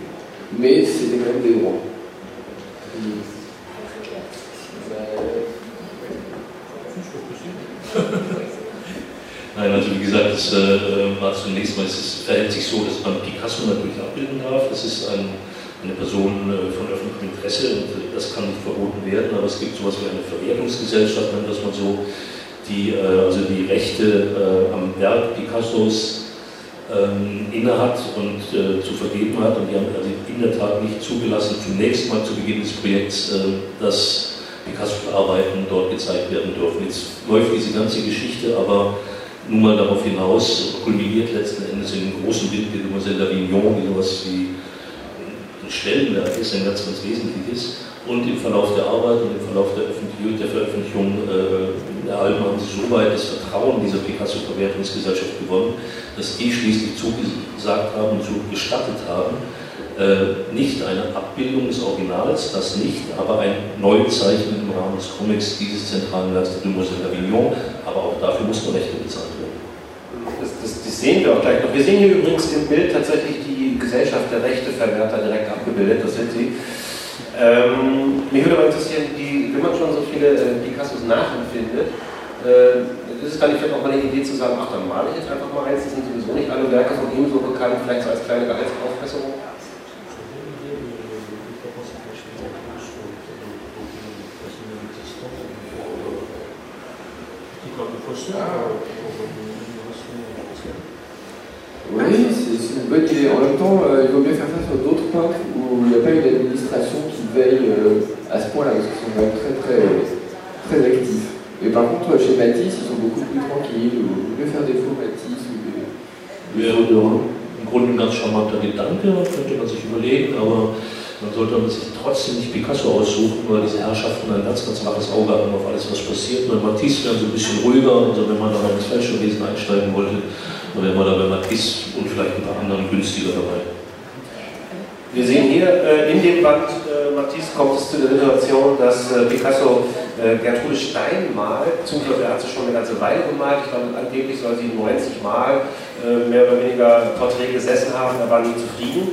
mais c'était quand même des droits. Nein, also wie gesagt, Ganze war zunächst mal, es verhält sich so, dass man Picasso natürlich abbilden darf. Das ist ein, eine Person von öffentlichem Interesse und das kann nicht verboten werden, aber es gibt sowas wie eine Verwertungsgesellschaft, nennt das man so, die also die Rechte am Werk Picassos ähm, innehat und äh, zu vergeben hat. Und die haben also in der Tat nicht zugelassen, zunächst mal zu Beginn des Projekts, äh, dass Picasso-Arbeiten dort gezeigt werden dürfen. Jetzt läuft diese ganze Geschichte aber nun mal darauf hinaus, kulminiert letzten Endes in dem großen Bild der Demoiselle d'Avignon, die sowas wie ein Stellenwerk ist, ein ganz, ganz wesentliches. Und im Verlauf der Arbeit und im Verlauf der, der Veröffentlichung äh, der Alben haben sie so weit das Vertrauen dieser Picasso-Verwertungsgesellschaft gewonnen, dass die schließlich zugesagt haben, so gestattet haben, äh, nicht eine Abbildung des Originals, das nicht, aber ein Neuzeichnen im Rahmen des Comics dieses zentralen Werks der Demoiselle d'Avignon, aber auch dafür mussten Rechte bezahlt werden. Das, das, das, sehen wir auch gleich noch. Wir sehen hier übrigens im Bild tatsächlich Gesellschaft der Rechteverwerter direkt abgebildet, das sind sie. Ähm, mich würde aber interessieren, die, wenn man schon so viele äh, Picassos nachempfindet, äh, ist es dann nicht vielleicht auch mal eine Idee zu sagen, ach, dann male ich jetzt einfach mal eins, die sind sowieso nicht alle Werke von ihm so bekannt, vielleicht so als kleine Gehaltsaufbesserung? Oui, c'est une bonne idée. En même temps, euh, il vaut mieux faire ça sur d'autres peintres où il n'y a pas une administration qui veille euh, à ce point-là, parce qu'ils sont quand même très, très, très actifs. Et par contre, chez Matisse, ils sont beaucoup plus tranquilles, ou mieux faire des faux Matisse ou des, Ja. Rhin. Im Grunde ein ganz charmanter Gedanke, könnte man sich überlegen, aber man sollte sich trotzdem nicht Picasso aussuchen, weil diese Herrschaften ein ganz, ganz waches Auge haben auf alles, was passiert. Bei Matisse wären sie ein bisschen ruhiger, also wenn man da mal ins Fälscherwesen einsteigen wollte, dann wäre man da bei Matisse und vielleicht ein paar anderen günstiger dabei. Wir sehen hier äh, in dem Band äh, Matisse kommt es zu der Situation, dass äh, Picasso äh, Gertrude Stein malt, beziehungsweise er hat sie schon eine ganze Weile gemalt. Ich glaube, angeblich soll sie 90 Mal äh, mehr oder weniger Porträt gesessen haben, er war nie zufrieden.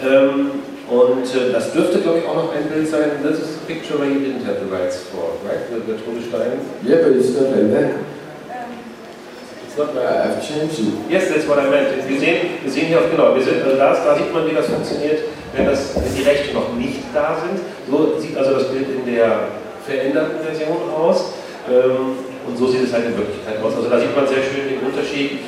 Ähm, und äh, das dürfte, glaube ich, auch noch ein Bild sein. This is a picture where you didn't have the rights for, right? With Gertrude Stein. Yeah, but it's not like that. It's not right. I've changed it. Yes, that's what I meant. Wir sehen, wir sehen hier auch genau, wir sind, also da, da sieht man, wie das funktioniert, wenn, das, wenn die Rechte noch nicht da sind. So sieht also das Bild in der veränderten Version aus. Ähm, und so sieht es halt in Wirklichkeit aus. Also da sieht man sehr schön den Unterschied.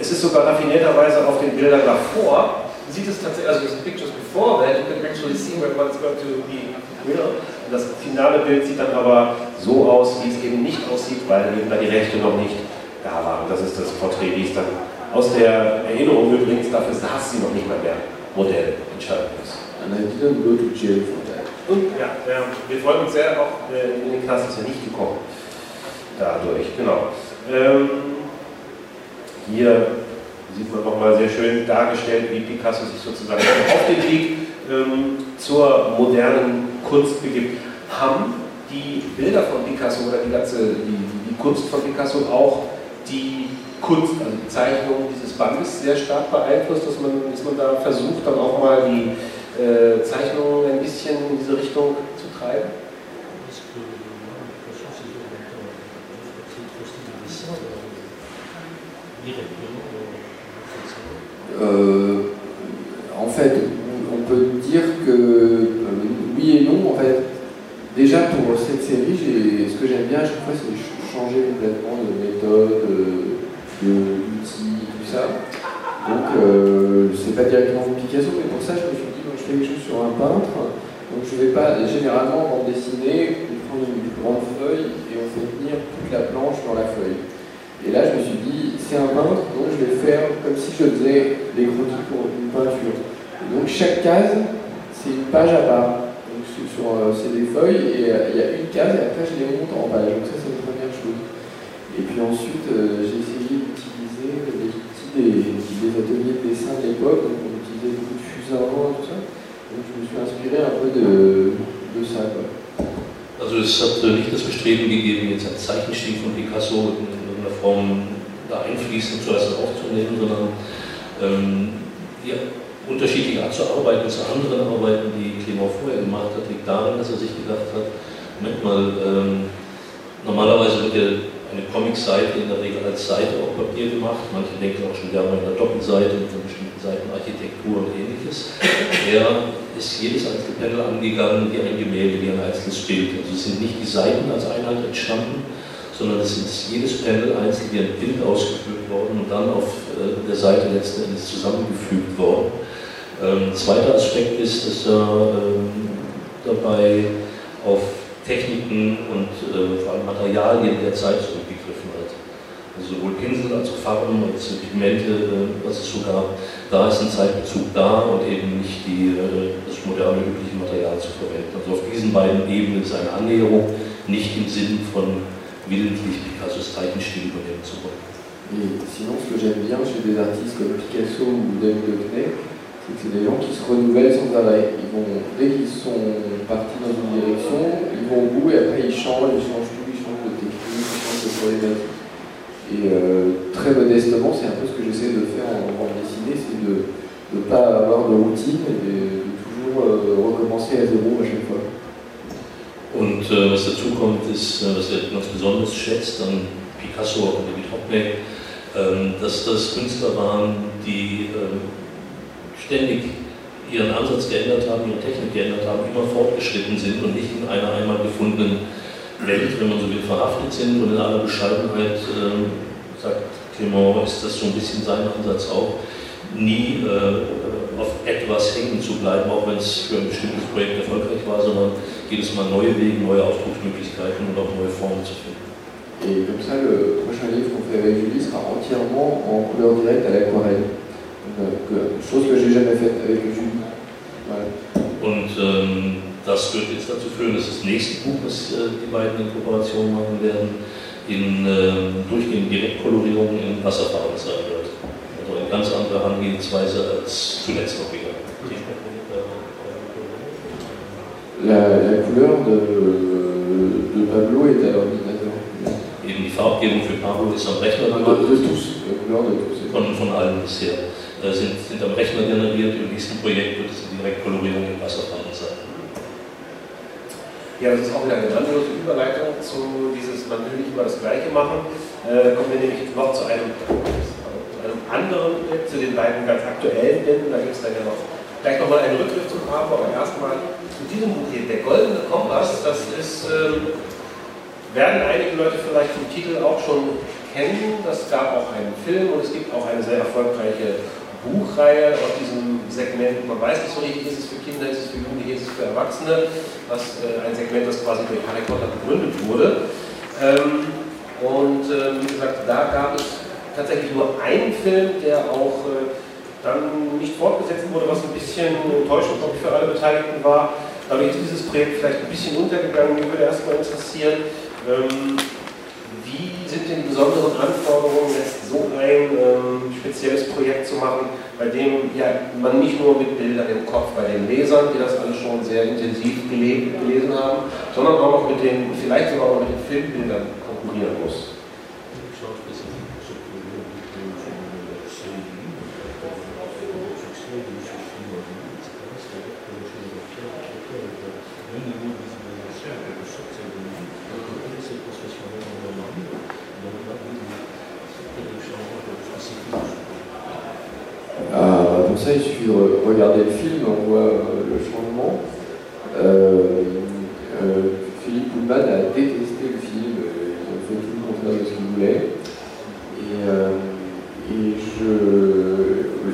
Es ist sogar raffinierterweise auf den Bildern davor, sieht es tatsächlich, also das Pictures before that, you can actually see where it's going to be real. Und das finale Bild sieht dann aber so aus, wie es eben nicht aussieht, weil eben da die Rechte noch nicht da waren. Das ist das Porträt, wie es dann aus der Erinnerung übrigens, dafür saß sie noch nicht mal mehr Modell entscheidend ist. And I didn't go to jail for that. Und ja, ja, wir freuen uns sehr, auch äh, in den Knast ist ja nicht gekommen. Dadurch, genau. Ähm, hier sieht man nochmal sehr schön dargestellt, wie Picasso sich sozusagen auf den Weg ähm, zur modernen Kunst begibt. Haben die Bilder von Picasso oder die ganze die, die Kunst von Picasso auch die Kunst, also die Zeichnung dieses Bandes sehr stark beeinflusst, dass man, dass man da versucht, dann auch mal die äh, Zeichnungen ein bisschen in diese Richtung zu treiben? Parce en fait, on peut dire que euh, oui et non. En fait, déjà pour cette série, ce que j'aime bien à chaque fois, c'est ch- changer complètement de méthode, euh, de d'outils, tout ça. Donc, euh, c'est pas directement Picasso, mais pour ça, je me suis dit, moi, je fais quelque chose sur un peintre. Donc, je vais pas généralement en dessiner, on prend une grande feuille et on fait tenir toute la planche dans la feuille. Et là, je me suis dit, c'est un peintre, donc je vais faire comme si je faisais les croquis pour une peinture. Et donc chaque case, c'est une page à part. Donc euh, c'est des feuilles et euh, il y a une case et après je les monte en page. Donc ça, c'est la première chose. Et puis ensuite, euh, j'ai essayé d'utiliser les outils des, des ateliers de dessin de l'époque. Donc on utilisait beaucoup de fusains tout ça. Donc je me suis inspiré un peu de, de ça. Quoi. Also es hat äh, nicht das Bestreben gegeben, jetzt einen Zeichenstil von Picasso Form da einfließend zuerst aufzunehmen, sondern ähm, die unterschiedliche zu arbeiten zu anderen Arbeiten, die Clément vorher gemacht hat, liegt darin, dass er sich gedacht hat, Moment mal, ähm, normalerweise wird ja eine Comicseite in der Regel als Seite auf Papier gemacht. Manche denken auch schon gerne an eine Doppelseite mit einer bestimmten Seitenarchitektur und ähnliches. Er ist jedes einzelne Panel angegangen wie ein Gemälde, wie ein einzelnes Bild. Also es sind nicht die Seiten als Einheit entstanden, sondern es ist jedes Panel einzeln wie ein Bild ausgeführt worden und dann auf äh, der Seite letzten Endes zusammengefügt worden. Ähm, zweiter Aspekt ist, dass er ähm, dabei auf Techniken und äh, vor allem Materialien der Zeit zurückgegriffen hat. Also sowohl Pinsel als auch Farben als Pigmente, was es so gab, da ist ein Zeitbezug da und eben nicht die, äh, das moderne übliche Material zu verwenden. Also auf diesen beiden Ebenen ist eine Annäherung, nicht im Sinn von wollen. Et sinon, ce que j'aime bien chez des artistes comme Picasso ou David Hockney, c'est que c'est des gens qui se renouvellent sans arrêt. Ils vont, dès qu'ils sont partis dans une direction, ils vont au bout et après ils changent, ils changent tout, ils changent de technique, ils changent de problématique. Et euh, très modestement, c'est un peu ce que j'essaie de faire en bande dessinée, c'est de ne pas avoir de routine et de, de toujours euh, recommencer à zéro à chaque fois. Und äh, was dazu kommt, ist, äh, was er ganz besonders schätzt an Picasso und David Hockney, ähm, dass das Künstler waren, die ähm, ständig ihren Ansatz geändert haben, ihre Technik geändert haben, immer fortgeschritten sind und nicht in einer einmal gefundenen Welt, wenn man so will, verhaftet sind. Und in aller Bescheidenheit, ähm, sagt Clement, ist das so ein bisschen sein Ansatz auch, nie äh, auf etwas hängen zu bleiben, auch wenn es für ein bestimmtes Projekt erfolgreich war, sondern jedes Mal neue Wege, neue Ausdrucksmöglichkeiten und auch neue Formen zu finden. Et comme ça, le prochain livre qu'on fait avec Julie sera entièrement en couleur directe à l'aquarelle. Euh, chose que j'ai jamais faite avec Julie. Voilà. Und ähm, das wird jetzt dazu führen, dass das nächste Buch, was äh, die beiden in Kooperation machen werden, in ähm, durchgehend Direktkolorierung in Wasserfarben sein wird. Eine ganz andere Herangehensweise als zuletzt noch wieder. La, la couleur de, de Pablo est à l'ordinateur. Eben die Farbgebung für Pablo ist am Rechner De, de tous, la couleur de tous. von, von allen bisher. Äh, sind, sind am Rechner generiert. Im nächsten Projekt wird es die Direktkolorierung in Wasserfarben sein. Ja, das ist auch wieder eine grandiose Überleitung zu dieses, man will nicht immer das Gleiche machen. Äh, kommen wir nämlich noch zu einem, zu einem anderen, Projekt, zu den beiden ganz aktuellen Bänden. Da gibt es dann ja noch gleich nochmal einen Rückgriff zum haben, aber erstmal zu diesem Buch hier, Der Goldene Kompass. Das ist, ähm, werden einige Leute vielleicht vom Titel auch schon kennen. Das gab auch einen Film und es gibt auch eine sehr erfolgreiche Buchreihe aus diesem Segment. Man weiß nicht so richtig, ist es für Kinder, ist es für Jugendliche, ist es für Erwachsene. Das äh, ein Segment, das quasi durch Harry Potter begründet wurde. Ähm, und äh, wie gesagt, da gab es tatsächlich nur einen Film, der auch äh, dann nicht fortgesetzt wurde, was ein bisschen enttäuschend für alle Beteiligten war. Dadurch ist dieses Projekt vielleicht ein bisschen untergegangen. Mich würde erstmal interessieren, ähm, wie sind denn die besonderen Anforderungen, jetzt so ein ähm, spezielles Projekt zu machen, bei dem ja, man nicht nur mit Bildern im Kopf bei den Lesern, die das alle schon sehr intensiv gelesen haben, sondern auch noch mit den, vielleicht sogar auch mit den Filmbildern konkurrieren muss? Ah, pour ça, il suffit de re- regarder le film, on voit euh, le changement. Euh, euh, Philippe Pullman a détesté le film, euh, ils ont fait tout le contraire de ce qu'il voulait. Et, euh, et je,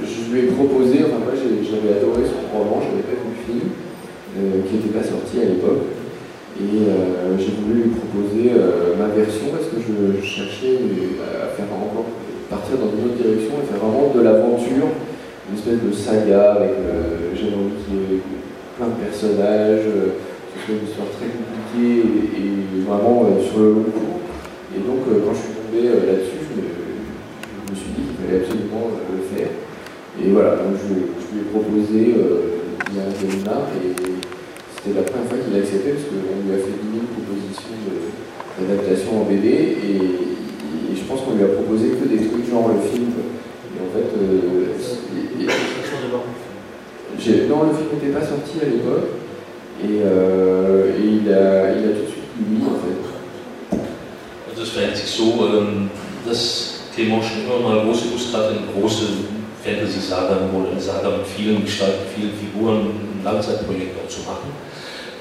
je lui ai proposé, enfin moi j'ai- j'avais adoré son roman, j'avais pas vu le film, euh, qui n'était pas sorti à l'époque. Et euh, j'ai voulu lui proposer euh, ma version parce que je, je cherchais à faire encore partir dans une autre direction et faire vraiment de l'aventure, une espèce de saga avec euh, j'avais envie qu'il y ait plein de personnages, euh, que ce soit une histoire très compliquée et, et vraiment euh, sur le long cours. Et donc euh, quand je suis tombé euh, là-dessus, je, me- je me suis dit qu'il fallait absolument euh, le faire. Et voilà, donc je, je lui ai proposé euh, il y a un séminaire et c'était la première fois qu'il a accepté parce qu'on lui a fait 10 000 propositions de- d'adaptation en BD et, et je pense qu'on lui a proposé que des trucs genre le film. quoi. Et en fait, euh, et- et- non, le film n'était pas sorti à l'époque et, euh, et il, a, il a tout de suite oui en fait. Also es verhält sich so, dass Clément schon immer mal große Lust hatte, eine große Fantasy-Saga oder eine Saga mit vielen Gestalten, vielen Figuren, ein Langzeitprojekt auch zu machen.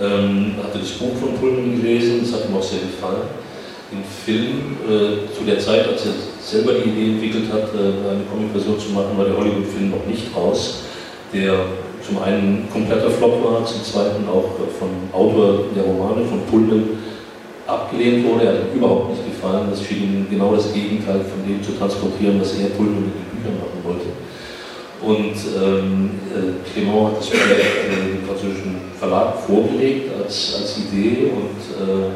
Ähm, hatte das Buch von Pullman gelesen, das hat ihm auch sehr gefallen. Den Film, zu der Zeit, als er selber die Idee entwickelt hat, eine Comic-Version zu machen, war der Hollywood-Film noch nicht raus, der zum einen ein kompletter Flop war, zum zweiten auch vom Autor der Romane, von Pullman, abgelehnt wurde. Er hat ihm überhaupt nicht gefallen. Das schien ihm genau das Gegenteil von dem zu transportieren, was er Pullman mit den Büchern machen wollte. Und ähm, äh, Clément hat das Projekt äh, dem französischen Verlag vorgelegt als, als Idee und äh,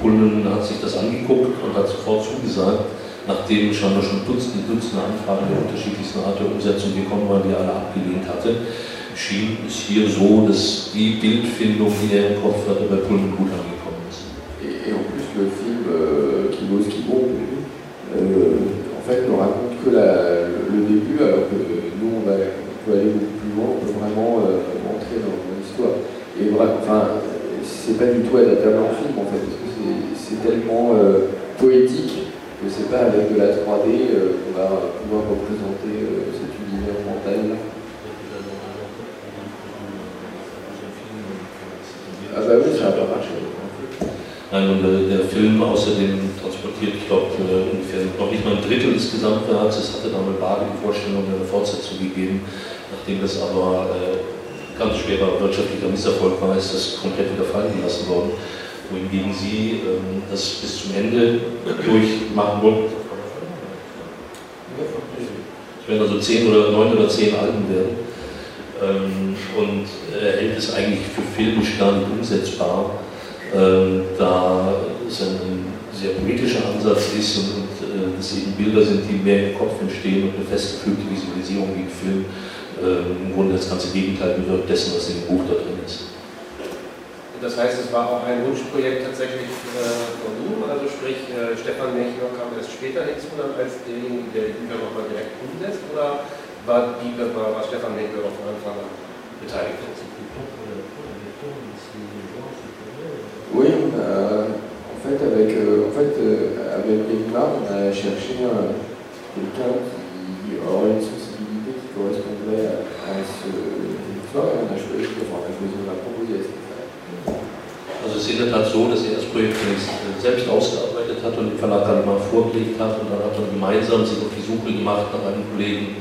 Pullman hat sich das angeguckt und hat sofort zugesagt, nachdem scheinbar schon Dutzende, Dutzende Anfragen der unterschiedlichsten Art der Umsetzung gekommen waren, die er alle abgelehnt hatte, Et, en plus, le film euh, qui vaut ce qui euh, en fait, ne raconte que le début, alors que nous, on, va, peut aller beaucoup plus loin, on peut vraiment euh, entrer dans, l'histoire. Et enfin, c'est pas du tout adaptable en film, en fait, parce que c'est tellement euh, poétique que c'est pas avec de la 3D euh, qu'on va pouvoir représenter cet univers mental. Ah bah oui, ça n'a pas marché. Nein, und äh, der Film außerdem transportiert, ich glaube, äh, ungefähr noch nicht mal ein Drittel des Gesamtwerks. Es hatte damals vage die Vorstellung eine Fortsetzung gegeben, nachdem das aber äh, ganz schwerer wirtschaftlicher Misserfolg war, ist das komplett wieder fallen gelassen worden. Wohingegen sie ähm, das bis zum Ende durchmachen wollten. Es werden also zehn oder neun oder zehn Alben werden. Ähm, und er hält es eigentlich für nicht umsetzbar, ähm, da es ein sehr politischer Ansatz ist und, und äh, es eben Bilder sind, die mehr im Kopf entstehen und eine festgefügte Visualisierung wie im Film äh, im Grunde das ganze Gegenteil bewirkt dessen, was dem Buch da drin ist. Das heißt, es war auch ein Wunschprojekt tatsächlich äh, von ihm, also sprich, äh, Stefan Melchior kam erst später hinzu, als derjenige, der die Bücher nochmal direkt umsetzt, oder war, die, war, war Stefan Melchior von Anfang an beteiligt? Oui, a, en fait, avec, euh, en fait, euh, avec Egmar, on a cherché un- quelqu'un qui aurait une sensibilité qui correspondrait à, à ce territoire et on a choisi, enfin, on a choisi, on a proposé à Stéphane. Also es ist in der Tat so, dass er das Projekt selbst ausgearbeitet hat und dem Verlag dann mal vorgelegt hat und dann hat man gemeinsam sich auf die Suche gemacht nach einem Kollegen,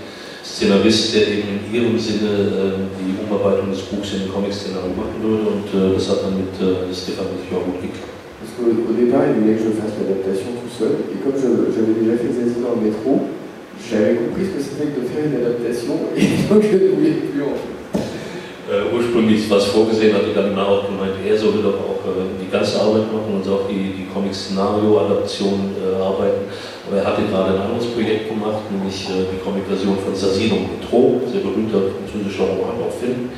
Szenarist, der eben in ihrem Sinne äh, die Umarbeitung des Buchs in den Comic-Szenario machen würde und äh, das hat dann mit äh, Stefan Melchior gut geklappt. Parce qu'au au départ, il voulait que je fasse l'adaptation tout seul et comme j'avais déjà fait Zazie dans le métro, j'avais compris ce que c'était que de faire une adaptation et donc je ne voulais plus en fait. Äh, ursprünglich war es vorgesehen, hatte Gallimard auch gemeint, er solle doch auch die ganze Arbeit machen und auch die, die Comic-Szenario-Adaption äh, arbeiten. Aber er hatte gerade ein anderes Projekt gemacht, nämlich äh, die Comic-Version von Sasino Metro, sehr berühmter französischer Roman, auch Film.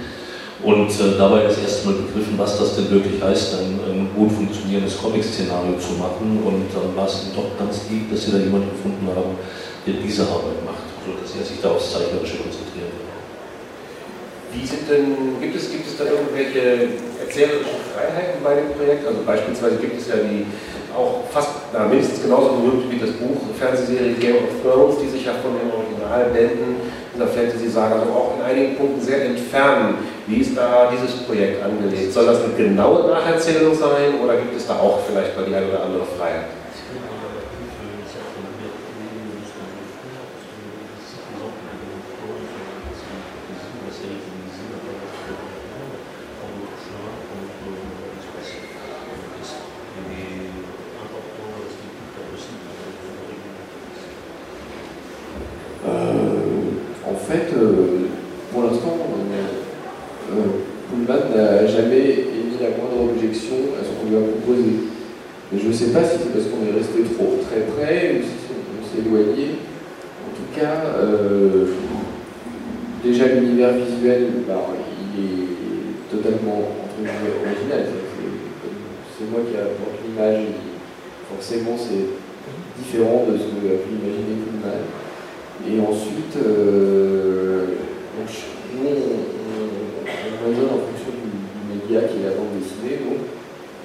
Und äh, dabei das erste Mal begriffen, was das denn wirklich heißt, ein, ein gut funktionierendes Comic-Szenario zu machen. Und dann war es doch ganz lieb, dass sie da jemanden gefunden haben, der diese Arbeit macht, sodass er sich da aufs Zeichnerische konzentrieren kann. Wie sind denn, gibt es, gibt es da irgendwelche erzählerischen Freiheiten bei dem Projekt? Also beispielsweise gibt es ja die auch fast na, mindestens genauso berühmt wie das Buch Fernsehserie Game of Thrones, die sich ja von den Originalbänden dieser Fantasy-Saga so auch in einigen Punkten sehr entfernen. Wie ist da dieses Projekt angelegt? Soll das eine genaue Nacherzählung sein oder gibt es da auch vielleicht mal die eine oder andere Freiheit?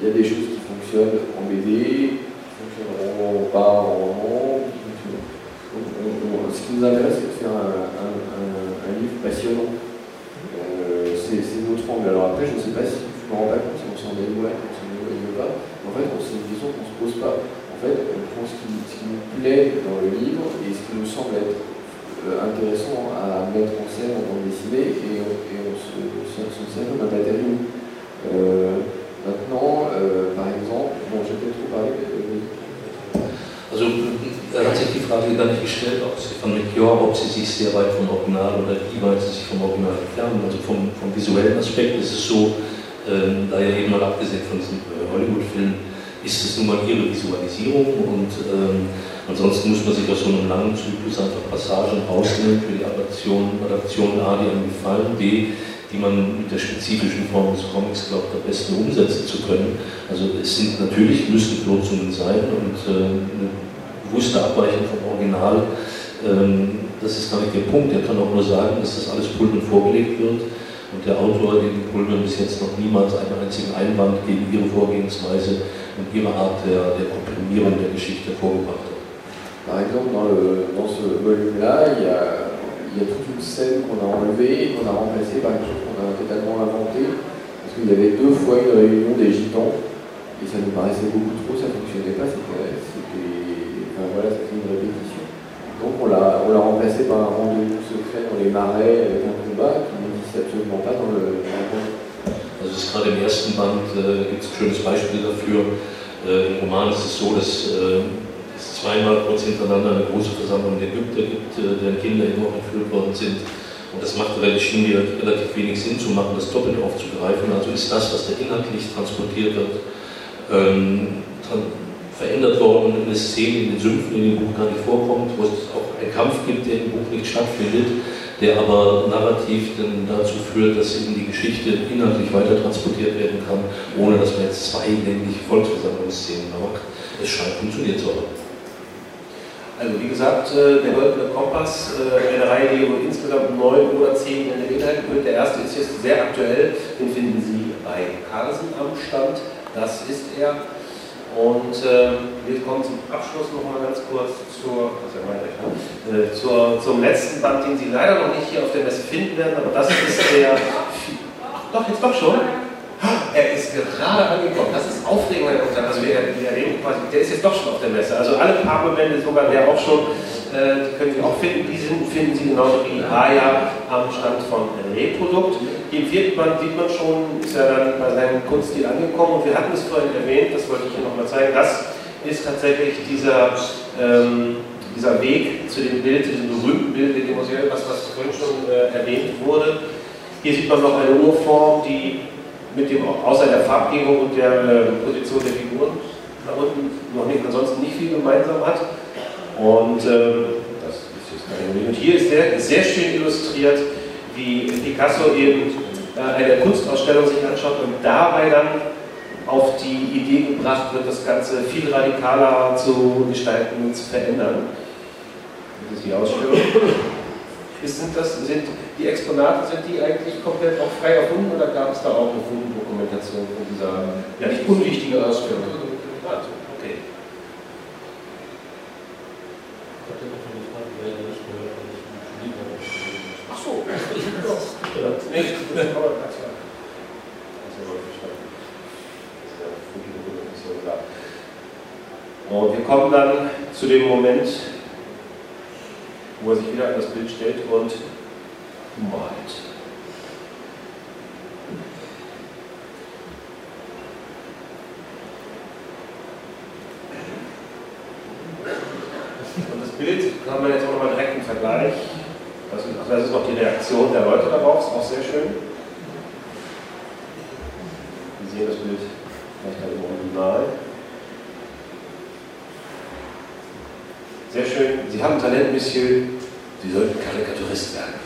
Il y a des choses qui fonctionnent en BD, qui fonctionneront pas en roman, ce qui nous intéresse, c'est de faire un, livre passionnant. Euh, c'est notre angle. Alors après, je ne sais pas si je me rends pas compte si on s'en éloigne, si on s'en pas. En fait, c'est une question qu'on ne se pose pas. En fait, on prend ce qui, nous plaît dans le livre et ce qui nous semble être euh, intéressant à mettre en scène en dessinée et on, et on se, se, se sert comme un maintenant, euh, par exemple, bon, peut-être trop parlé, mais euh, Also er hat sich die Frage gar nicht gestellt, ob Stefan Melchior, ob sie sich sehr weit vom Original oder wie weit sie sich vom Original entfernen. Also vom, vom visuellen Aspekt ist es so, ähm, da ja eben mal abgesehen von diesem äh, Hollywood-Film, ist es nun mal ihre Visualisierung und ähm, ansonsten muss man sich aus so einem langen Zyklus einfach Passagen rausnehmen für die Adaption, Adaption A, die einem gefallen, B, die man mit der spezifischen Form des Comics glaubt, am besten umsetzen zu können. Also es sind natürlich, müssen Kürzungen sein und äh, eine bewusste Abweichung vom Original, ähm, das ist gar nicht der Punkt. Er kann auch nur sagen, dass das alles Pullman vorgelegt wird und der Autor, den Pullman bis jetzt noch niemals einen einzigen Einwand gegen ihre Vorgehensweise und ihre Art der, der Komprimierung der Geschichte vorgebracht hat. Par exemple, dans, le, dans ce volume-là, il y a, il y a toute une scène qu'on a enlevée qu'on a remplacée par quelque chose qu'on a totalement inventé. Parce qu'il y avait deux fois une réunion des gitans et ça nous paraissait beaucoup trop, ça ne fonctionnait pas, c'était, enfin voilà, une répétition. Donc on l'a, on l'a remplacé par un rendez-vous secret dans les marais avec un combat qui n'existe absolument pas dans le, dans le. Also ist gerade im ersten Band, äh, gibt es schönes Beispiel dafür. Äh, Im Roman ist es so, dass äh, zweimal kurz hintereinander eine große Versammlung der Ägypter gibt, äh, deren Kinder immer entführt worden sind. Und das macht schien mir relativ wenig Sinn zu machen, das doppelt aufzugreifen. Also ist das, was da inhaltlich transportiert wird, ähm, verändert worden in eine Szene in den Sümpfen, in dem Buch gar nicht vorkommt, wo es auch einen Kampf gibt, der im Buch nicht stattfindet, der aber narrativ dann dazu führt, dass eben die Geschichte inhaltlich weiter transportiert werden kann, ohne dass man jetzt zwei nämlich Volksversammlungsszenen macht. Es scheint funktioniert zu haben. Also wie gesagt, äh, der Goldene Kompass, äh, eine Reihe, die insgesamt neun oder zehn beinhalten wird. Der erste ist jetzt sehr aktuell, den finden Sie bei Carlsen am Stand. Das ist er. Und ähm, wir kommen zum Abschluss nochmal ganz kurz zur, ja mein Recht, ne? äh, zur, zum letzten Band, den Sie leider noch nicht hier auf der Messe finden werden, aber das ist der. Doch, jetzt doch schon. Er ist gerade angekommen. Das ist aufregend, und Herren. Also wir, wir erleben quasi, der ist jetzt doch schon auf der Messe. Also alle Partnerbände, sogar der auch schon, äh, die können Sie auch finden. Die sind, finden Sie genauso wie Aya am Stand von Reprodukt. Im vierten Band sieht man schon, ist er dann bei seinem Kunststil angekommen. Und wir hatten es vorhin erwähnt, das wollte ich hier nochmal zeigen. Das ist tatsächlich dieser, ähm, dieser Weg zu dem Bild, zu diesem berühmten Bild in dem Museum, was, was vorhin schon äh, erwähnt wurde. Hier sieht man noch eine Urform, die mit dem, außer der Farbgebung und der äh, Position der Figuren da unten noch nicht, ansonsten nicht viel gemeinsam hat. Und ähm, das ist jetzt keine. Und hier ist sehr, sehr schön illustriert, wie Picasso eben äh, eine Kunstausstellung sich anschaut und dabei dann auf die Idee gebracht wird, das Ganze viel radikaler zu gestalten und zu verändern. Das ist die Ausstellung. Sind, das, sind die Exponate, sind die eigentlich komplett auch frei erfunden oder gab es da auch eine Funddokumentation von dieser ja nicht unwichtigen Ausstellung? Ah, Okay. Ich hatte noch eine Frage, die leider nicht gehört, weil ich mit Lieber Ach so. Klar. Und wir kommen dann zu dem Moment, wo er sich wieder an das Bild stellt und malt. Und das Bild haben wir jetzt auch nochmal direkt im Vergleich. Das ist, das ist noch die Reaktion der Leute darauf, ist auch sehr schön. Sie sehen das Bild vielleicht dann im Original. Sehr schön. Sie haben Talent, Monsieur. Sie sollten Karikaturist werden.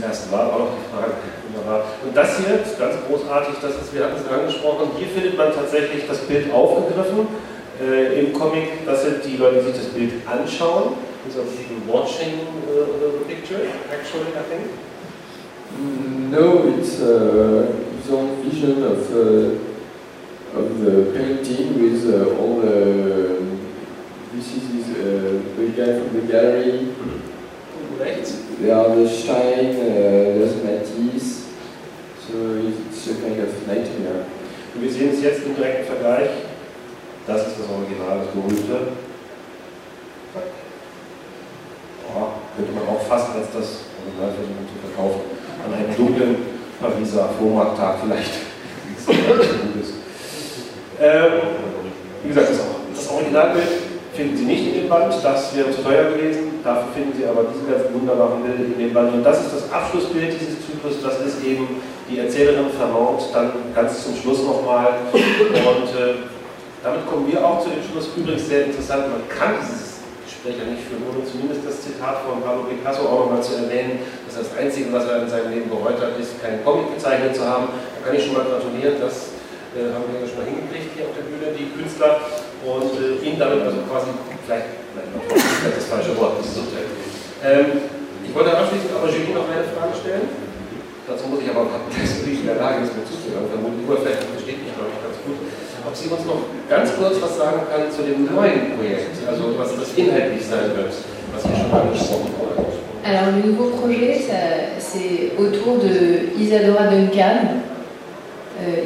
Zum ersten Mal, auch noch die Frage. Wunderbar. Und das hier, ganz großartig, das ist, wir hatten es angesprochen, hier findet man tatsächlich das Bild aufgegriffen äh, im Comic. Das sind die Leute, die sich das Bild anschauen. So people watching uh, the picture, actually, I think. No, it's uh, own vision of uh, of the painting with uh, all the. This is uh, the guy from the gallery. Rechts. There are the Stein, uh, there's Matisse. So it's a kind of nightmare. Und wir sehen es jetzt im direkten Vergleich. Das ist das Original, das berühmte. Ja, könnte man auch fast als das Original versuchen zu verkaufen. An einem dunklen Pariser Flohmarkttag vielleicht. Ähm, wie gesagt, das, das Originalbild finden Sie nicht in dem Band, das wäre zu teuer gewesen. Dafür finden Sie aber diese ganzen wunderbaren Bilder in dem Band. Und das ist das Abschlussbild dieses Zyklus. Das ist eben die Erzählerin Vermont, dann ganz zum Schluss nochmal. Und äh, damit kommen wir auch zu dem Schluss. Übrigens sehr interessant, man kann dieses Gespräch ja nicht führen, ohne zumindest das Zitat von Pablo Picasso auch nochmal zu erwähnen, dass das Einzige, was er in seinem Leben bereut hat, ist, keinen Comic gezeichnet zu haben. Da kann ich schon mal gratulieren, das äh, haben wir ja schon mal hingekriegt hier auf der Bühne, die Künstler und äh, ihn damit also quasi, vielleicht, vielleicht das falsche Wort, das ist ähm, Ich wollte abschließend aber Julie noch eine Frage stellen. Dazu muss ich aber dass ich in der Lage ist, mir zuzuhören. Vermutlich nur vielleicht versteht mich, glaube ich, ganz gut. Ob sie uns noch ganz kurz was sagen kann zu dem neuen Projekt, also was das inhaltlich sein wird, was hier schon angesprochen wurde. Alors le nouveau projet, c'est autour de Isadora Duncan,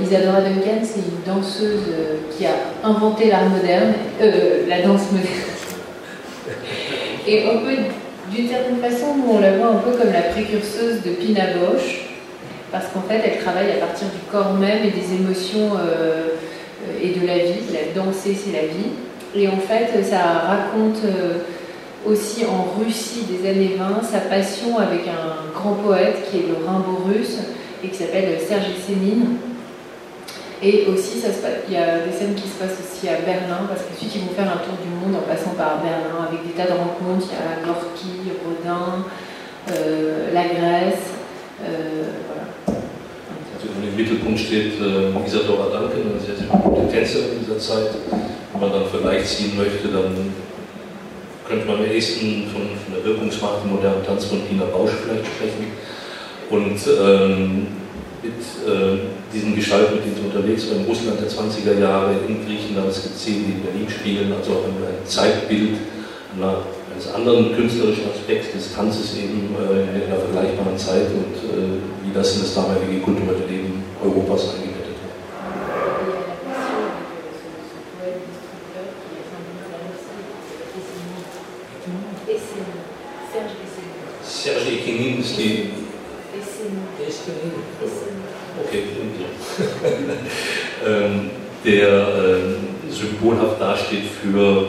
Isadora Duncan, c'est une danseuse euh, qui a inventé l'art moderne, euh, la danse moderne. Et on peut, d'une certaine façon, nous on la voit un peu comme la précurseuse de Pina Bausch, parce qu'en fait, elle travaille à partir du corps même et des émotions et de la vie. La danser, c'est la vie. Et en fait, ça raconte aussi en Russie des années 20 sa passion avec un grand poète qui est le Rimbaud russe et qui s'appelle Serge Sénine. Et aussi, il y a des scènes qui se passent aussi à Berlin, parce qu'ensuite ils vont faire un tour du monde en passant par Berlin avec des tas de rencontres. Il y a Gorky, Rodin, euh, la Grèce, euh, voilà. Im Mittelpunkt steht äh, Isadora Duncan, eine sehr, sehr gute Tänzerin dieser Zeit. Wenn man dann Vergleich ziehen möchte, dann könnte man am ehesten von, von der Wirkungsmacht im modernen Tanz von Pina Bausch vielleicht sprechen. Und ähm, mit äh, diesen Gestalt, mit denen sie unterwegs waren, in Russland der 20er Jahre, in Griechenland, es gibt Szenen, die in Berlin spielen, also auch ein, ein Zeitbild einer, eines anderen künstlerischen Aspekts des Tanzes eben äh, in einer vergleichbaren Zeit und äh, wie das in das damalige kulturelle Leben Europas eingebettet wird. Serge Ekenin ist die Okay, ähm, der äh, symbolhaft dasteht für,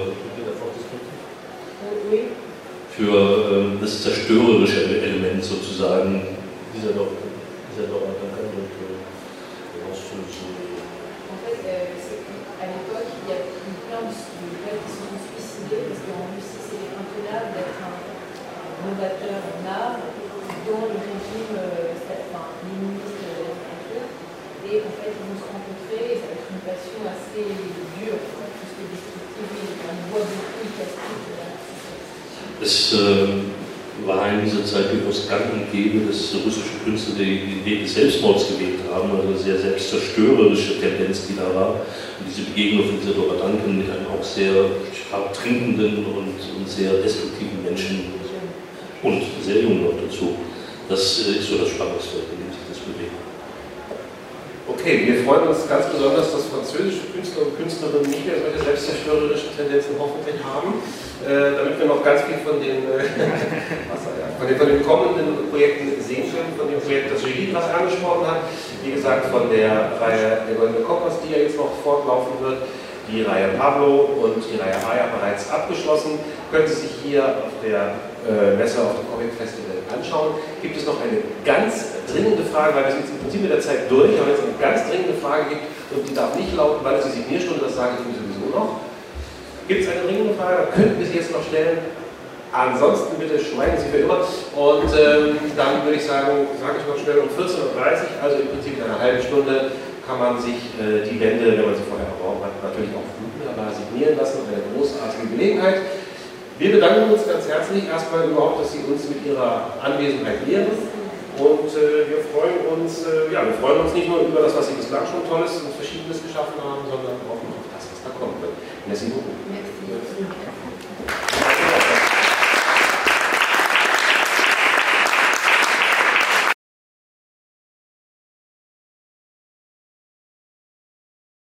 für äh, das zerstörerische Element sozusagen. Dieser doch, dieser doch fondateur en art dont le régime enfin, léniniste de la littérature. Et en fait, ils vont se rencontrer et ça va être une passion assez dure, plus que destructive. On voit beaucoup, ils cassent tout. War in dieser Zeit durchaus gang und gäbe, dass russische Künstler den Weg des Selbstmords gewählt haben, also eine sehr selbstzerstörerische Tendenz, die da war. Und diese Begegnung von Isadora Duncan mit einem auch sehr stark trinkenden und, und sehr destruktiven Menschen und sehr jung noch dazu. Das äh, ist so das Spannungsfeld, in dem sich das bewegt. Okay, wir freuen uns ganz besonders, dass französische Künstler und Künstlerinnen nicht mehr solche selbstzerstörerischen Tendenzen hoffentlich haben, äh, damit wir noch ganz viel von den, äh, von, den, von den kommenden Projekten sehen können, von dem Projekt, das Julie gerade angesprochen hat, wie gesagt von der Reihe Der Goldene Kompass, die ja jetzt noch fortlaufen wird, die Reihe Pablo und die Reihe Aya bereits abgeschlossen, können Sie sich hier auf der äh, Messe auf dem Comic Festival anschauen. Gibt es noch eine ganz dringende Frage, weil wir sind im Prinzip mit der Zeit durch, aber wenn es eine ganz dringende Frage gibt und die darf nicht lauten, weil es die Signierstunde, das sage ich Ihnen sowieso noch. Gibt es eine dringende Frage, könnten wir sie jetzt noch stellen. Ansonsten bitte schweigen Sie für immer. Und ähm, dann würde ich sagen, sage ich mal schnell um 14.30 Uhr, also im Prinzip in einer halben Stunde, kann man sich äh, die Wände, wenn man sie vorher erworben hat, natürlich auch wunderbar signieren lassen. Eine großartige Gelegenheit. Wir bedanken uns ganz herzlich erstmal überhaupt, dass Sie uns mit Ihrer Anwesenheit ehren. Und äh, wir freuen uns, äh, ja, wir freuen uns nicht nur über das, was Sie bislang schon Tolles und Verschiedenes geschaffen haben, sondern auch auf das, was da wird. Merci beaucoup.